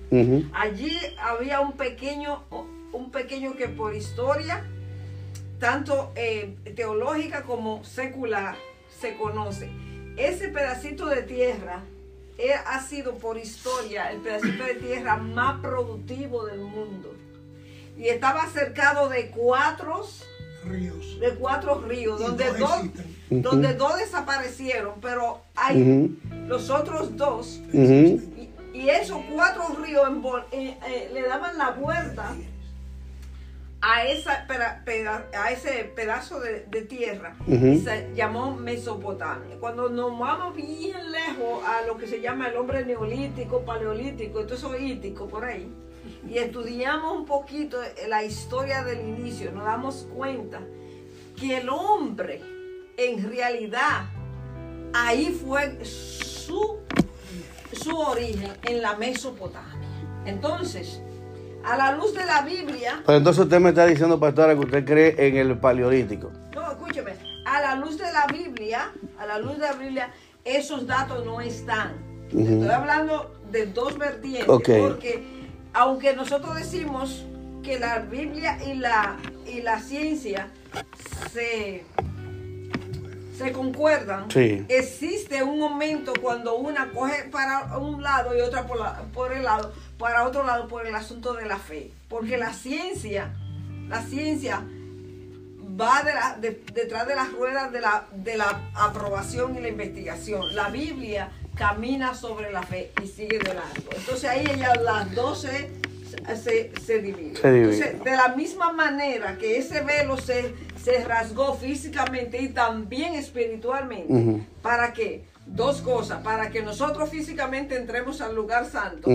Allí había un pequeño, un pequeño que por historia, tanto eh, teológica como secular, se conoce. Ese pedacito de tierra ha sido por historia el pedacito de tierra más productivo del mundo. Y estaba cercado de cuatro, Ríos. de cuatro ríos, Y donde dos donde dos desaparecieron, pero hay los otros dos y, y esos cuatro ríos envol- eh, eh, le daban la vuelta a, esa, a ese pedazo de, de tierra se llamó Mesopotamia. Cuando nos vamos bien lejos a lo que se llama el hombre neolítico, paleolítico, todo eso ítico por ahí, y estudiamos un poquito la historia del inicio, nos damos cuenta que el hombre en realidad ahí fue su su origen en la Mesopotamia. Entonces, a la luz de la Biblia, Pero entonces usted me está diciendo, pastora, que usted cree en el paleolítico. no, escúcheme, a la luz de la Biblia, a la luz de la Biblia, esos datos no están. Estoy hablando de dos vertientes, Ok. porque aunque nosotros decimos que la Biblia y la, y la ciencia se, se concuerdan, Sí. existe un momento cuando una coge para un lado y otra por, la- por el lado, para otro lado por el asunto de la fe. Porque la ciencia, la ciencia va de la- de- detrás de las ruedas de la, de la aprobación y la investigación. La Biblia camina sobre la fe y sigue de largo. Entonces ahí ellas las dos se, se, se dividen. Entonces, de la misma manera que ese velo se, se rasgó físicamente y también espiritualmente. ¿para qué? Dos cosas, para que nosotros físicamente entremos al lugar santo.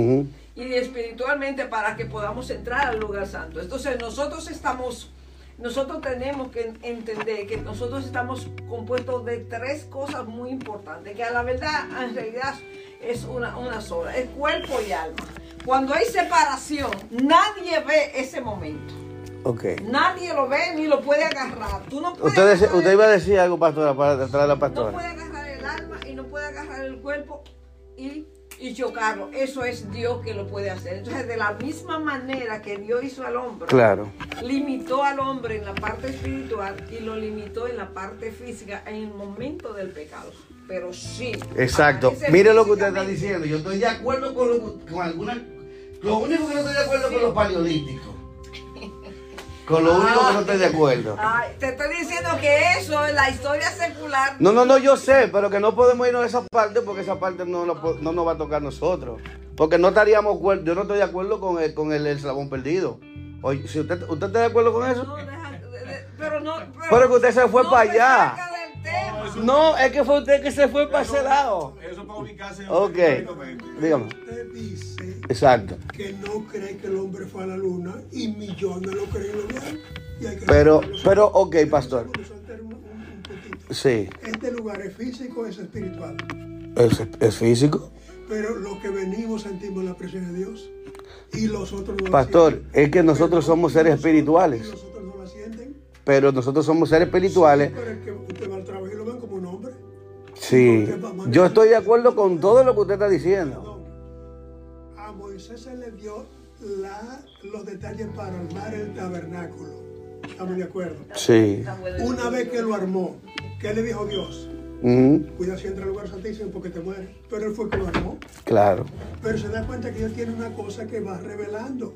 Y espiritualmente para que podamos entrar al lugar santo. Entonces nosotros estamos, nosotros tenemos que entender que nosotros estamos compuestos de tres cosas muy importantes, que a la verdad en realidad es una, una sola, es cuerpo y alma. Cuando hay separación, nadie ve ese momento. Ok. Nadie lo ve ni lo puede agarrar. Tú no puedes Usted, agarrar usted el- iba a decir algo, pastora, para detrás de la no pastora. puede agarrar el alma y no puede agarrar el cuerpo y, y chocarlo. Eso es Dios que lo puede hacer. Entonces, de la misma manera que Dios hizo al hombre, Claro. limitó al hombre en la parte espiritual y lo limitó en la parte física en el momento del pecado. Pero sí. Exacto. Mire lo que usted está diciendo. Yo estoy de acuerdo con, lo, con algunas. Lo único que no estoy de acuerdo es con los paleolíticos. Con lo único que no estoy de acuerdo. Ay, te estoy diciendo que eso en la historia secular. No, no, no, yo sé, pero que no podemos irnos a esa parte porque esa parte no, po- no nos va a tocar a nosotros. Porque no estaríamos acuerdo, yo no estoy de acuerdo con el, con el eslabón perdido. Oye, si usted, ¿usted está de acuerdo con eso? No, deja- de- de- pero no. Pero que usted se fue no para allá. Tema. No, es que fue usted que se fue para ese lado. Eso para ubicarse Ok, dígame. Usted dice Exacto. que no cree que el hombre fue a la luna y millones lo creen lo que Pero, pero, ok, pastor. Sí, Este lugar es físico, es espiritual. es, es físico. Pero lo que venimos sentimos la presencia de Dios. Y los otros no Pastor, es que nosotros somos seres Nosotros- espirituales. Y los otros no la sienten. Pero nosotros somos seres espirituales. Pero es que usted Sí. Yo estoy de acuerdo con todo lo que usted está diciendo. A Moisés se le dio la- los detalles para armar el tabernáculo. ¿Estamos de acuerdo? Sí. Una vez que lo armó, ¿qué le dijo Dios? Ujú, Cuida si entra al lugar santísimo porque te mueres. Pero él fue que lo armó. Claro. Pero se da cuenta que Dios tiene una cosa que va revelando.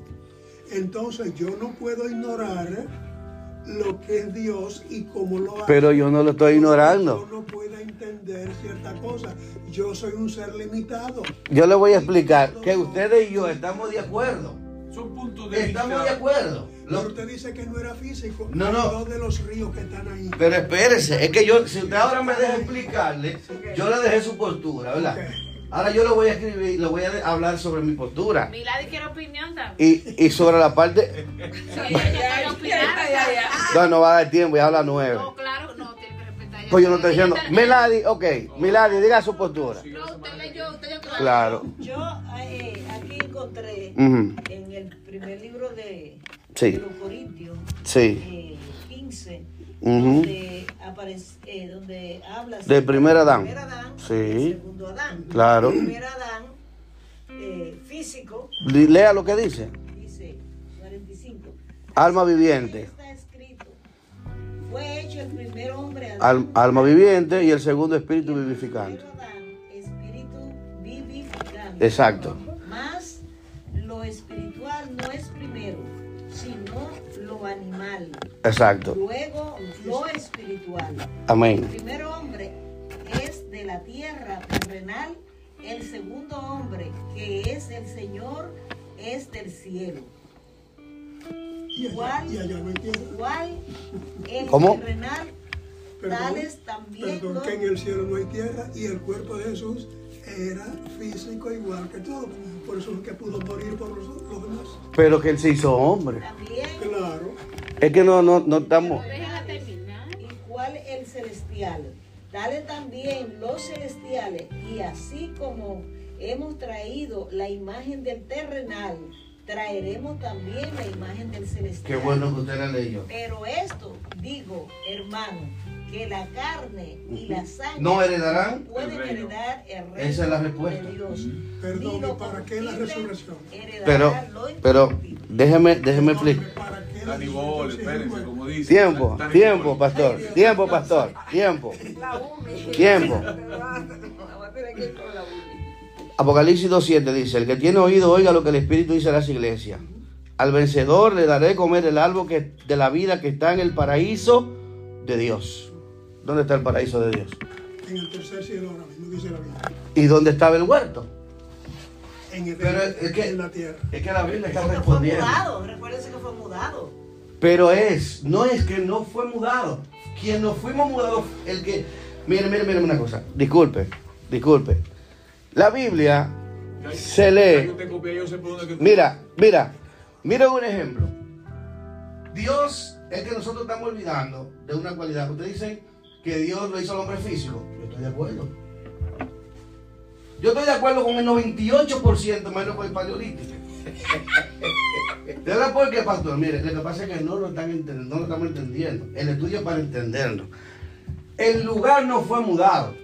Entonces yo no puedo ignorar lo que es Dios y cómo lo hace. Pero yo no lo estoy ignorando. Yo no puedo entender cierta cosa. Yo soy un ser limitado. Yo le voy a explicar que ustedes y yo estamos de acuerdo. Son puntos de Estamos de acuerdo. Pero Lo- usted dice que no era físico. No, no. De los ríos que están ahí. Pero espérese, es que yo, si usted ahora me deja explicarle, yo le dejé su postura, ¿verdad? Ok. Ahora yo le voy a escribir, le voy a hablar sobre mi postura. Milady quiere opinión también. Y, y sobre la parte. Sí. No, no va a dar tiempo, ya habla nueve. No, claro, no, tiene que respetar. Pues yo no estoy diciendo. Milady, ok, Milady, diga su postura. No, usted leyó, usted leyó Claro. Yo eh, aquí encontré en el primer libro de, Sí. de los Corintios Sí. eh, 15, Ujú. donde, aparece, eh, donde habla Del primer Adán. primer Adán Sí. el segundo Adán. Claro. El primer Adán eh, físico, Lea lo que dice. dice 45. Alma viviente. Está escrito, fue hecho el primer hombre Adán. Al- alma viviente y el segundo espíritu el vivificante. Adán, espíritu vivificante. Exacto. Mas lo espiritual no es primero, lo animal. Exacto. Luego lo espiritual. El Amén. primer hombre es de la tierra terrenal, el segundo hombre, que es el Señor, es del cielo. Y allá, y allá no hay tierra. Igual el ¿Cómo? terrenal, Perdón, tales también Perdón, los- que en el cielo no hay tierra y el cuerpo de Jesús era físico igual que todo. Por eso es que pudo morir por los, los demás. Pero que él se hizo hombre. también Claro. Es que no, no, no estamos. Déjala terminar. igual el celestial. Dale también los celestiales y así como hemos traído la imagen del terrenal, traeremos también la imagen del celestial. Qué bueno que usted la leyó. Pero esto, digo, hermano, que la carne y la sangre ¿No heredarán? pueden El reino. heredar el reino Esa es la respuesta. de Dios. Perdón, Ni lo ¿y para qué la resurrección? Pero, pero, déjeme, déjeme explicar. Tiempo, tiempo, pastor. Tiempo, pastor. Tiempo. Tiempo. Apocalipsis 2.7 dice, el que tiene oído oiga lo que el Espíritu dice a las iglesias. Al vencedor le daré comer el árbol que, de la vida que está en el paraíso de Dios. ¿Dónde está el paraíso de Dios? En el tercer cielo ahora mismo, dice la Biblia. ¿Y dónde estaba el huerto? En, el, Pero es que- en la tierra. Es que la Biblia está fue respondiendo. mudado, recuérdense que fue mudado. Pero es, no es que no fue mudado. Quien nos fuimos mudados, el que... Mire, mire, mire una cosa. Disculpe, disculpe. La Biblia Ya- se lee... copia, que Mira, mira, mira un ejemplo. Dios es que nosotros estamos olvidando de una cualidad. Usted dice que Dios lo hizo al hombre físico. Yo estoy de acuerdo. Yo estoy de acuerdo con el 98% menos con el paleolítico. ¿De verdad por qué, pastor? Mire, lo que pasa es que no lo, están enten- no lo estamos entendiendo. El estudio es para entenderlo. El lugar no fue mudado.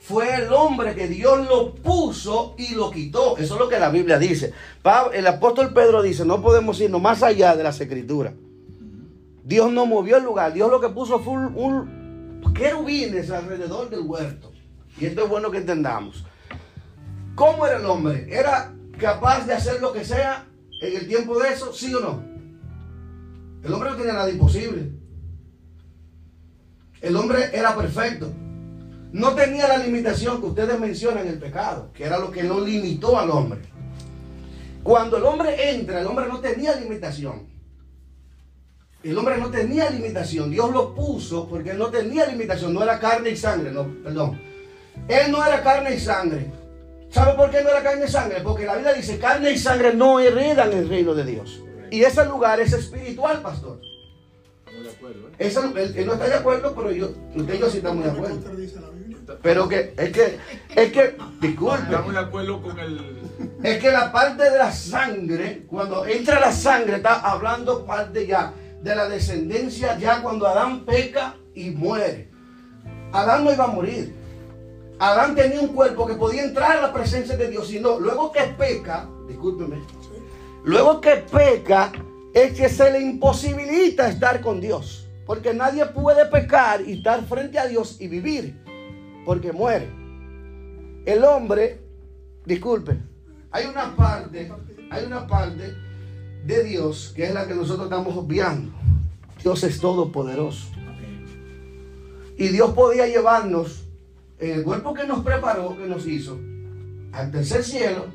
fue el hombre que Dios lo puso y lo quitó. Eso es lo que la Biblia dice. El apóstol Pedro dice, no podemos irnos más allá de las escrituras. Dios no movió el lugar. Dios lo que puso fue un querubines alrededor del huerto. Y esto es bueno que entendamos. ¿Cómo era el hombre? ¿Era capaz de hacer lo que sea en el tiempo de eso? ¿Sí o no? El hombre no tenía nada imposible. El hombre era perfecto. No tenía la limitación que ustedes mencionan el pecado, que era lo que lo limitó al hombre. Cuando el hombre entra, el hombre no tenía limitación. El hombre no tenía limitación. Dios lo puso porque él no tenía limitación. No era carne y sangre. No, perdón. Él no era carne y sangre. ¿Sabe por qué no era carne y sangre? Porque la Biblia dice, carne y sangre no heredan el reino de Dios. Y ese lugar es espiritual, pastor. Estamos de acuerdo, ¿eh? Eso, él, él no está de acuerdo, pero yo, usted y yo sí estamos de acuerdo. Pero que, es que, es que, disculpe, Estamos de acuerdo con el. es que la parte de la sangre, cuando entra la sangre, está hablando parte ya de la descendencia, ya cuando Adán peca y muere. Adán no iba a morir. Adán tenía un cuerpo que podía entrar a la presencia de Dios, sino luego que peca, discúlpeme, luego que peca es que se le imposibilita estar con Dios. Porque nadie puede pecar y estar frente a Dios y vivir, porque muere. El hombre, disculpe, hay una parte, hay una parte de Dios que es la que nosotros estamos obviando. Dios es todopoderoso. Y Dios podía llevarnos en el cuerpo que nos preparó, que nos hizo, al tercer cielo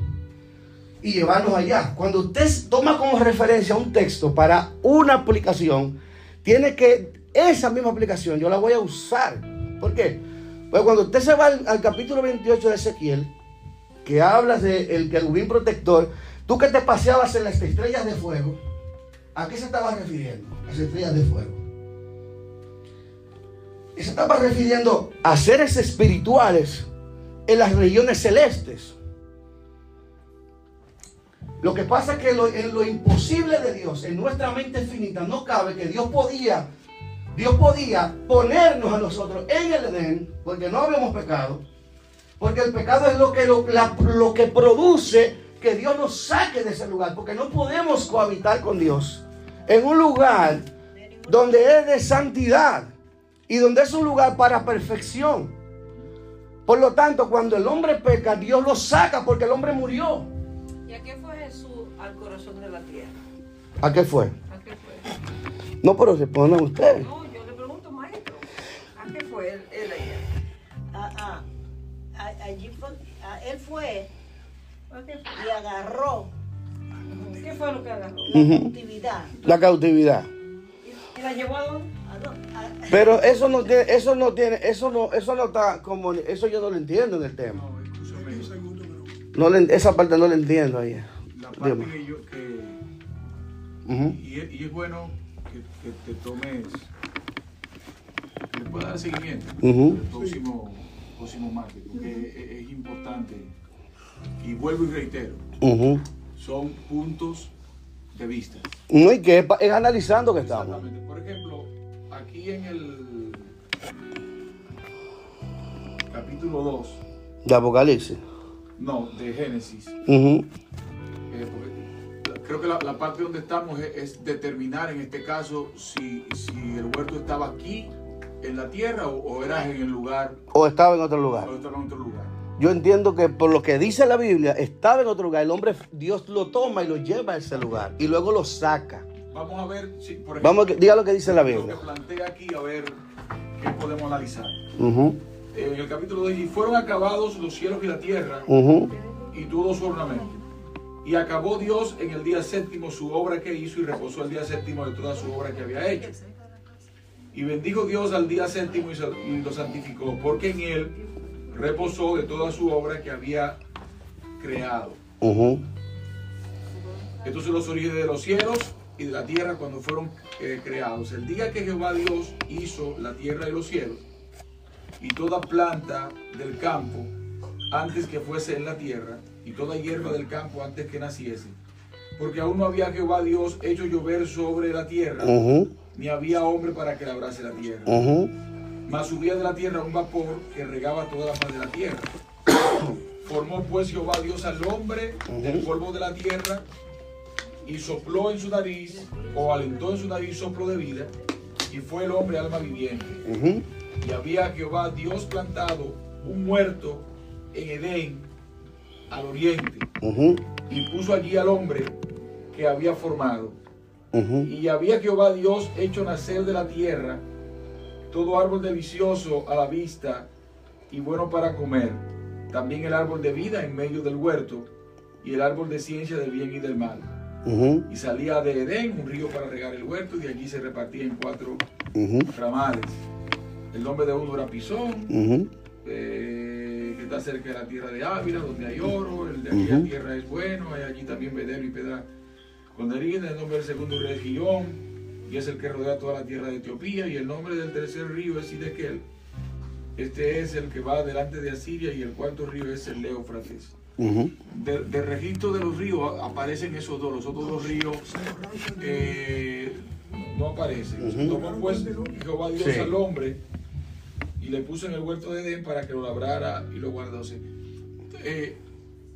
y llevarnos allá. Cuando usted toma como referencia un texto para una aplicación, tiene que, esa misma aplicación yo la voy a usar. ¿Por qué? Pues cuando usted se va al, capítulo 28 de Ezequiel, que hablas del querubín protector, tú que te paseabas en las estrellas de fuego, ¿a qué se estaba refiriendo? Las estrellas de fuego. Y se estaba refiriendo a seres espirituales en las regiones celestes. Lo que pasa es que lo- en lo imposible de Dios, en nuestra mente finita, no cabe que Dios podía, Dios podía ponernos a nosotros en el Edén, porque no habíamos pecado, porque el pecado es lo que, lo, lo que produce que Dios nos saque de ese lugar, porque no podemos cohabitar con Dios en un lugar donde es de santidad y donde es un lugar para perfección. Por lo tanto, cuando el hombre peca, Dios lo saca porque el hombre murió. ¿Y a qué fue Jesús al corazón de la tierra? ¿A qué fue? ¿A qué fue? No, pero respondan ustedes. No, yo le pregunto, maestro. ¿A qué fue él, él allá? Ah, ah. Allí fue, él fue ¿A qué fue? Y agarró ¿Qué fue lo que agarró? la cautividad. La cautividad. ¿Y la llevó a dónde? Pero eso no tiene, eso no tiene, eso no, eso no está como, eso yo no lo entiendo en el tema. No, escúchame. Un segundo, pero No le- esa parte no la entiendo ahí. La parte que yo. Que, Ujú. y, es, y es bueno que, que te tomes. Que le puedas dar seguimiento Ujú. el próximo, próximo martes, porque es, es importante. Y vuelvo y reitero: son puntos de vista. No, y que es, analizando que estamos. Exactamente. Por ejemplo, aquí en el capítulo 2, De Apocalipsis. no, de Génesis, eh, creo que la, la parte donde estamos es, es determinar en este caso si, si el huerto estaba aquí en la tierra o, o era en el lugar O estaba en otro lugar. o estaba en otro lugar. Yo entiendo que por lo que dice la Biblia, estaba en otro lugar. El hombre, Dios lo toma y lo lleva a ese lugar. Y luego lo saca. Vamos a ver si, por ejemplo, Vamos, a diga lo que dice la lo que Biblia. plantea aquí, a ver qué podemos analizar. Ujú, En el capítulo 2, y fueron acabados los cielos y la tierra, y todo su ornamento. Y acabó Dios en el día séptimo su obra que hizo y reposó el día séptimo de toda su obra que había hecho. Y bendijo Dios al día séptimo y lo santificó, porque en él reposó de toda su obra que había creado. Ujú. Estos son los orígenes de los cielos y de la tierra cuando fueron eh, creados. El día que Jehová Dios hizo la tierra y los cielos y toda planta del campo antes que fuese en la tierra y toda hierba del campo antes que naciese. Porque aún no había Jehová Dios hecho llover sobre la tierra, ni había hombre para que labrase la tierra. Mas subía de la tierra un vapor que regaba toda la faz de la tierra. Formó pues Jehová Dios al hombre del polvo de la tierra y sopló en su nariz, o alentó en su nariz soplo de vida, y fue el hombre alma viviente. Y había Jehová Dios plantado un huerto en Edén al oriente, y puso allí al hombre que había formado. Y había Jehová Dios hecho nacer de la tierra todo árbol delicioso a la vista y bueno para comer. También el árbol de vida en medio del huerto y el árbol de ciencia del bien y del mal. Y salía de Edén un río para regar el huerto y de allí se repartía en cuatro ramales. El nombre de uno era Pisón, eh, que está cerca de la tierra de Ávila, donde hay oro. El de aquella tierra es bueno. Hay allí también Bedero y Pedra Conderina. El nombre del segundo es Giyón, y es el que rodea toda la tierra de Etiopía. Y el nombre del tercer río es Sidequel. Este es el que va delante de Asiria. Y el cuarto río es el Éufrates. Ujú. De, de registro de los ríos aparecen esos dos. Los otros dos ríos eh, no aparecen. Ujú. Tomó pues Jehová Dios Sí. al hombre y le puso en el huerto de Edén para que lo labrara y lo guardase. Eh,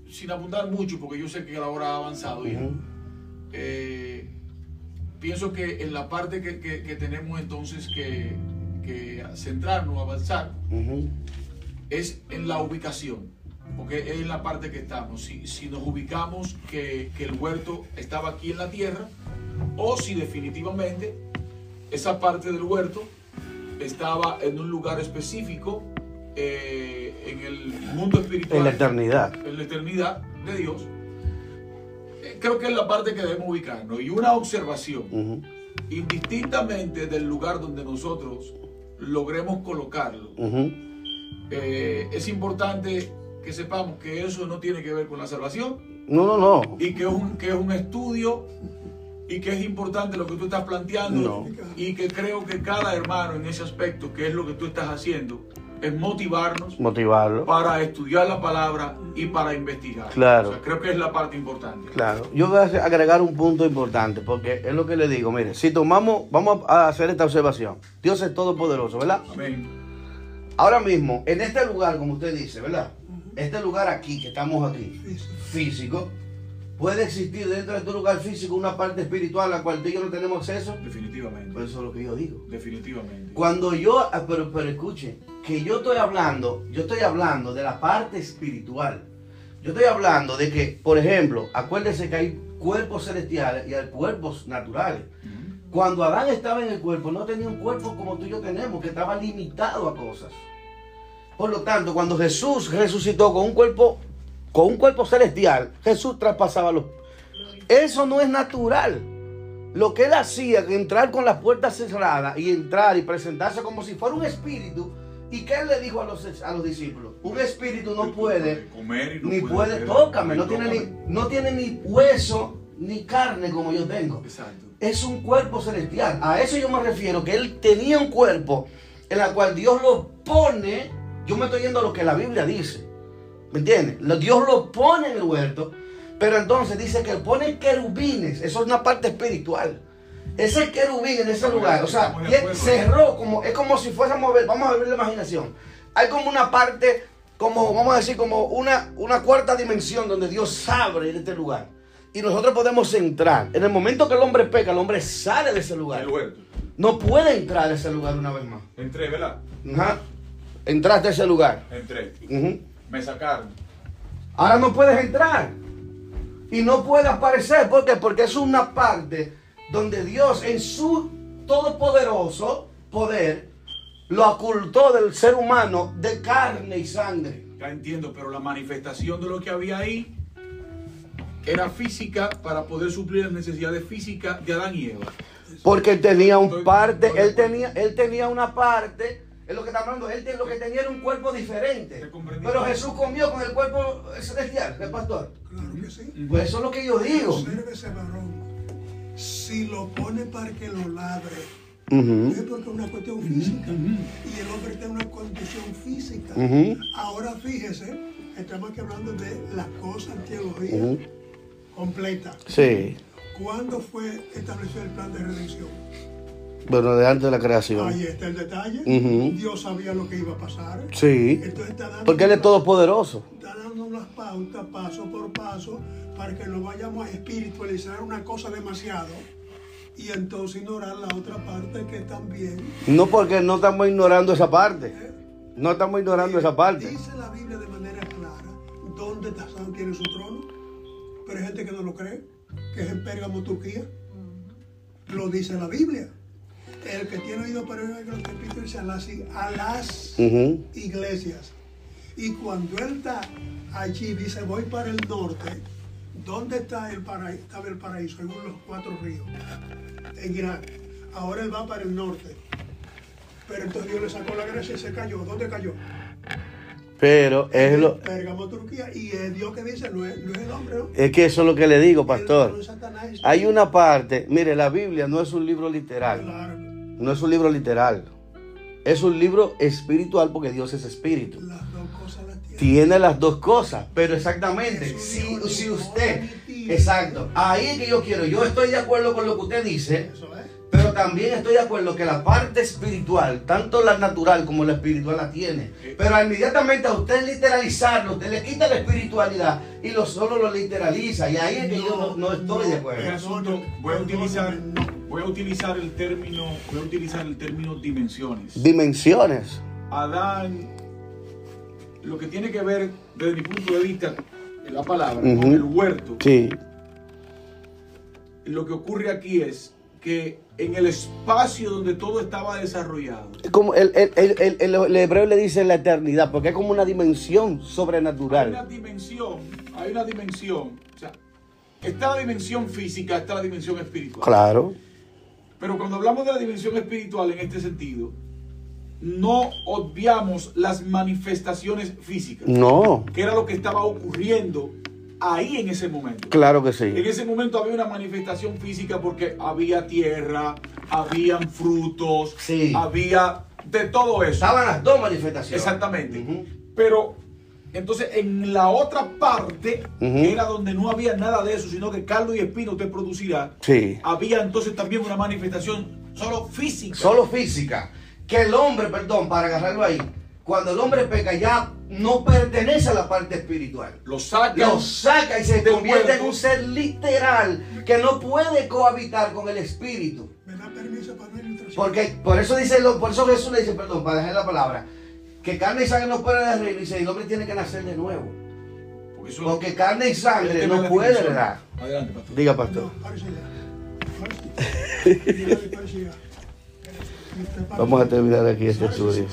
sin abundar mucho, porque yo sé que la hora ha avanzado ya. Ujú. Eh, pienso que en la parte que, que- que tenemos entonces que, que centrarnos, avanzar, es en la ubicación, porque es en la parte que estamos. Si, si nos ubicamos que, que el huerto estaba aquí en la tierra, o si definitivamente esa parte del huerto estaba en un lugar específico eh, en el mundo espiritual, En la eternidad. en la eternidad de Dios. Creo que es la parte que debemos ubicarnos. Y una observación Ujú. indistintamente del lugar donde nosotros logremos colocarlo, Ujú. eh, es importante que sepamos que eso no tiene que ver con la salvación No, no, no. y que es un, que es un estudio y que es importante lo que tú estás planteando No. y que creo que cada hermano en ese aspecto, que es lo que tú estás haciendo, es motivarnos Motivarlo. para estudiar la palabra y para investigar. Claro. O sea, creo que es la parte importante. Claro, yo voy a agregar un punto importante, porque es lo que le digo, mire, si tomamos, vamos a hacer esta observación, Dios es todopoderoso, ¿verdad? Amén. Ahora mismo, en este lugar, como usted dice, ¿verdad? Este lugar aquí, que estamos aquí, físico, puede existir dentro de este lugar físico una parte espiritual a la cual tú y yo no tenemos acceso. Definitivamente. Pues eso es lo que yo digo. Definitivamente. Cuando yo, ah, pero, pero escuche, que yo estoy hablando, yo estoy hablando de la parte espiritual. Yo estoy hablando de que, por ejemplo, acuérdese que hay cuerpos celestiales y hay cuerpos naturales. Cuando Adán estaba en el cuerpo, no tenía un cuerpo como tú y yo tenemos, que estaba limitado a cosas. Por lo tanto, cuando Jesús resucitó con un cuerpo, con un cuerpo celestial, Jesús traspasaba los. Eso no es natural. Lo que él hacía, que entrar con las puertas cerradas y entrar y presentarse como si fuera un espíritu. ¿Y qué él le dijo a los, a los discípulos? Un espíritu no puede, comer y no ni puede, beber, tócame, no tiene ni, no tiene ni hueso ni carne como yo tengo. Exacto. Es un cuerpo celestial. A eso yo me refiero, que él tenía un cuerpo en la cual Dios lo pone. Yo me estoy yendo a lo que la Biblia dice. ¿Me entiendes? Dios lo pone en el huerto, pero entonces dice que pone querubines. Eso es una parte espiritual. Ese querubín en ese lugar, o sea, cerró como, es como si fuésemos a ver, vamos a ver la imaginación. Hay como una parte, como, vamos a decir, como una, una cuarta dimensión donde Dios abre en este lugar. Y nosotros podemos entrar. En el momento que el hombre peca, el hombre sale de ese lugar. El huerto. No puede entrar a ese lugar una vez más. Entré, ¿verdad? Ajá. Entraste a ese lugar. Entré. Me sacaron. Ahora no puedes entrar. Y no puede aparecer. ¿Por qué? Porque es una parte donde Dios en su todopoderoso poder lo ocultó del ser humano de carne y sangre. Ya entiendo, pero la manifestación de lo que había ahí era física para poder suplir las necesidades físicas de Adán y Eva. Porque él tenía un Estoy- parte, él tenía, él tenía una parte, es lo que está hablando, él lo que tenía era un cuerpo diferente. Pero Jesús comió con el cuerpo celestial del pastor. Claro que sí. Pues eso es lo que yo digo. Obsérvese, varón. Si lo pone para que lo ladre, es porque es una cuestión física. Y el hombre tiene una condición física. Ahora fíjese, estamos aquí hablando de las cosas en teología completa. Sí. ¿Cuándo fue establecido el plan de redención? Bueno, de antes de la creación. Ahí está el detalle. Dios sabía lo que iba a pasar. Sí. Entonces está dando Porque Él es todopoderoso. está dando las pautas paso por paso para que no vayamos a espiritualizar una cosa demasiado y entonces ignorar la otra parte que también No porque no estamos ignorando esa parte. No estamos ignorando esa parte. dice la Biblia de manera clara dónde Tazán tiene su trono, pero hay gente que no lo cree, que es en Pérgamo, Turquía. Lo dice la Biblia. El que tiene oído para oír lo que dice a las, a las iglesias. Y cuando él está allí, dice, voy para el norte, ¿dónde está el paraíso? Estaba el paraíso, en uno de los cuatro ríos, en Irak. Ahora él va para el norte. Pero entonces Dios le sacó la gracia y se cayó. ¿Dónde cayó? Pero es lo, Pérgamo, Turquía. Y es Dios que dice, no es, no es el hombre, ¿no? es que eso es lo que le digo, pastor. Hay una parte, mire, la Biblia no es un libro literal. Claro, No es un libro literal. Es un libro espiritual porque Dios es espíritu. las dos cosas las tiene. Tiene las dos cosas, pero exactamente, si, dijo, si "Ni usted, ni tibio". exacto, ahí es que yo quiero, yo estoy de acuerdo con lo que usted dice, Eso es. pero también estoy de acuerdo que la parte espiritual, tanto la natural como la espiritual la tiene, pero inmediatamente a usted literalizarlo, usted le quita la espiritualidad y lo solo lo literaliza, y ahí es que yo no, no estoy de El acuerdo. asunto, voy a utilizar, no. Voy a utilizar el término, voy a utilizar el término dimensiones. Dimensiones. Adán, lo que tiene que ver desde mi punto de vista, en la palabra, con el huerto, Sí, lo que ocurre aquí es que en el espacio donde todo estaba desarrollado, como el, el, el, el- hebreo le dice la eternidad, porque es como una dimensión hay una sobrenatural. dimensión, hay una dimensión, o sea, está la dimensión física, está la dimensión espiritual. Claro. Pero cuando hablamos de la dimensión espiritual en este sentido, no obviamos las manifestaciones físicas, No, que era lo que estaba ocurriendo ahí en ese momento. claro que En sí. ese momento había una manifestación física porque había tierra, habían frutos, Sí. había de todo eso. Estaban las dos manifestaciones. Exactamente. Pero entonces en la otra parte, Ujú. que era donde no había nada de eso, sino que caldo y espino te producirá, Sí. había entonces también una manifestación solo física. Solo física. Que el hombre, perdón, para agarrarlo ahí, cuando el hombre peca ya no pertenece a la parte espiritual. Lo saca. Lo saca y se convierte en un ser literal que no puede cohabitar con el espíritu. ¿Me da permiso para? Porque por eso dice, lo- por eso Jesús le dice, perdón, para dejar la palabra, que carne y sangre no puede dar reino, dice, el hombre tiene que nacer de nuevo. Porque, eso- Porque carne y sangre no puede heredar. Adelante, pastor. Diga, pastor. No, parece ya. Parece. Ya, parece ya. Vamos a terminar aquí este estudio.